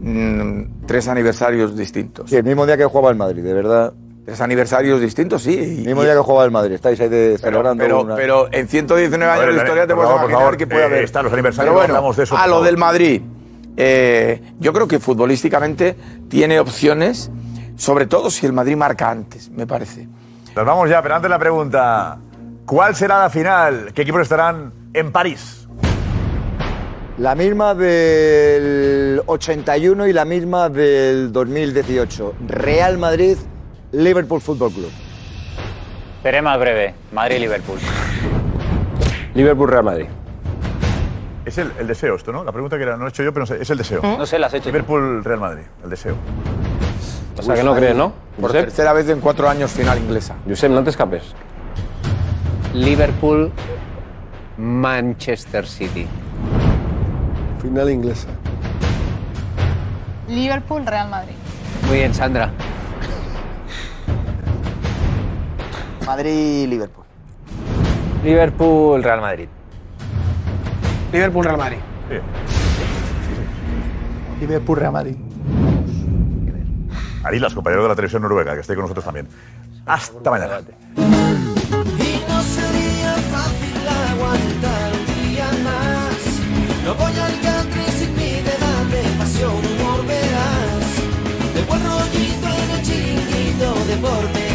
S2: mm, tres aniversarios distintos.
S12: Sí, el mismo día que jugaba el Madrid, de verdad.
S2: Tres aniversarios distintos, sí.
S12: mismo día que jugaba el Madrid, estáis ahí de-
S2: Pero,
S12: celebrando
S2: pero,
S12: una-
S2: pero en 119
S1: A ver,
S2: años de historia te puedes
S1: por
S2: imaginar
S1: favor,
S2: que puede
S1: eh,
S2: haber.
S1: están los aniversarios,
S2: Pero bueno,
S1: hablamos de eso,
S2: a lo del Madrid, eh, yo creo que futbolísticamente tiene opciones, sobre todo si el Madrid marca antes, me parece.
S1: Nos vamos ya, pero antes la pregunta. ¿Cuál será la final? ¿Qué equipos estarán en París?
S12: La misma del 81 y la misma del 2018. Real Madrid, Liverpool Fútbol Club.
S11: Seré más breve. Madrid-Liverpool.
S10: Liverpool Real Madrid.
S1: Es el, el deseo esto, ¿no? La pregunta que era, no he hecho yo, pero no sé, es el deseo.
S11: No sé, las he hecho.
S1: Liverpool, Real Madrid, el deseo.
S10: O sea que no crees, ¿no?
S2: Por
S10: Josep,
S2: tercera vez en cuatro años final inglesa.
S10: Josep, no te escapes.
S23: Liverpool, Manchester City.
S9: Final inglesa.
S26: Liverpool, Real Madrid.
S23: Muy bien, Sandra.
S28: Madrid-Liverpool.
S11: Liverpool, Real Madrid.
S13: Liverpool, Real Madrid.
S1: Sí.
S24: Liverpool, Real Madrid.
S1: Arilas, compañero de la televisión noruega, que esté con nosotros también. Hasta mañana.
S29: Y no sería fácil aguantar un día más. No voy al country sin mi de pasión, humor verás. De buen rollito en el chiquito deporte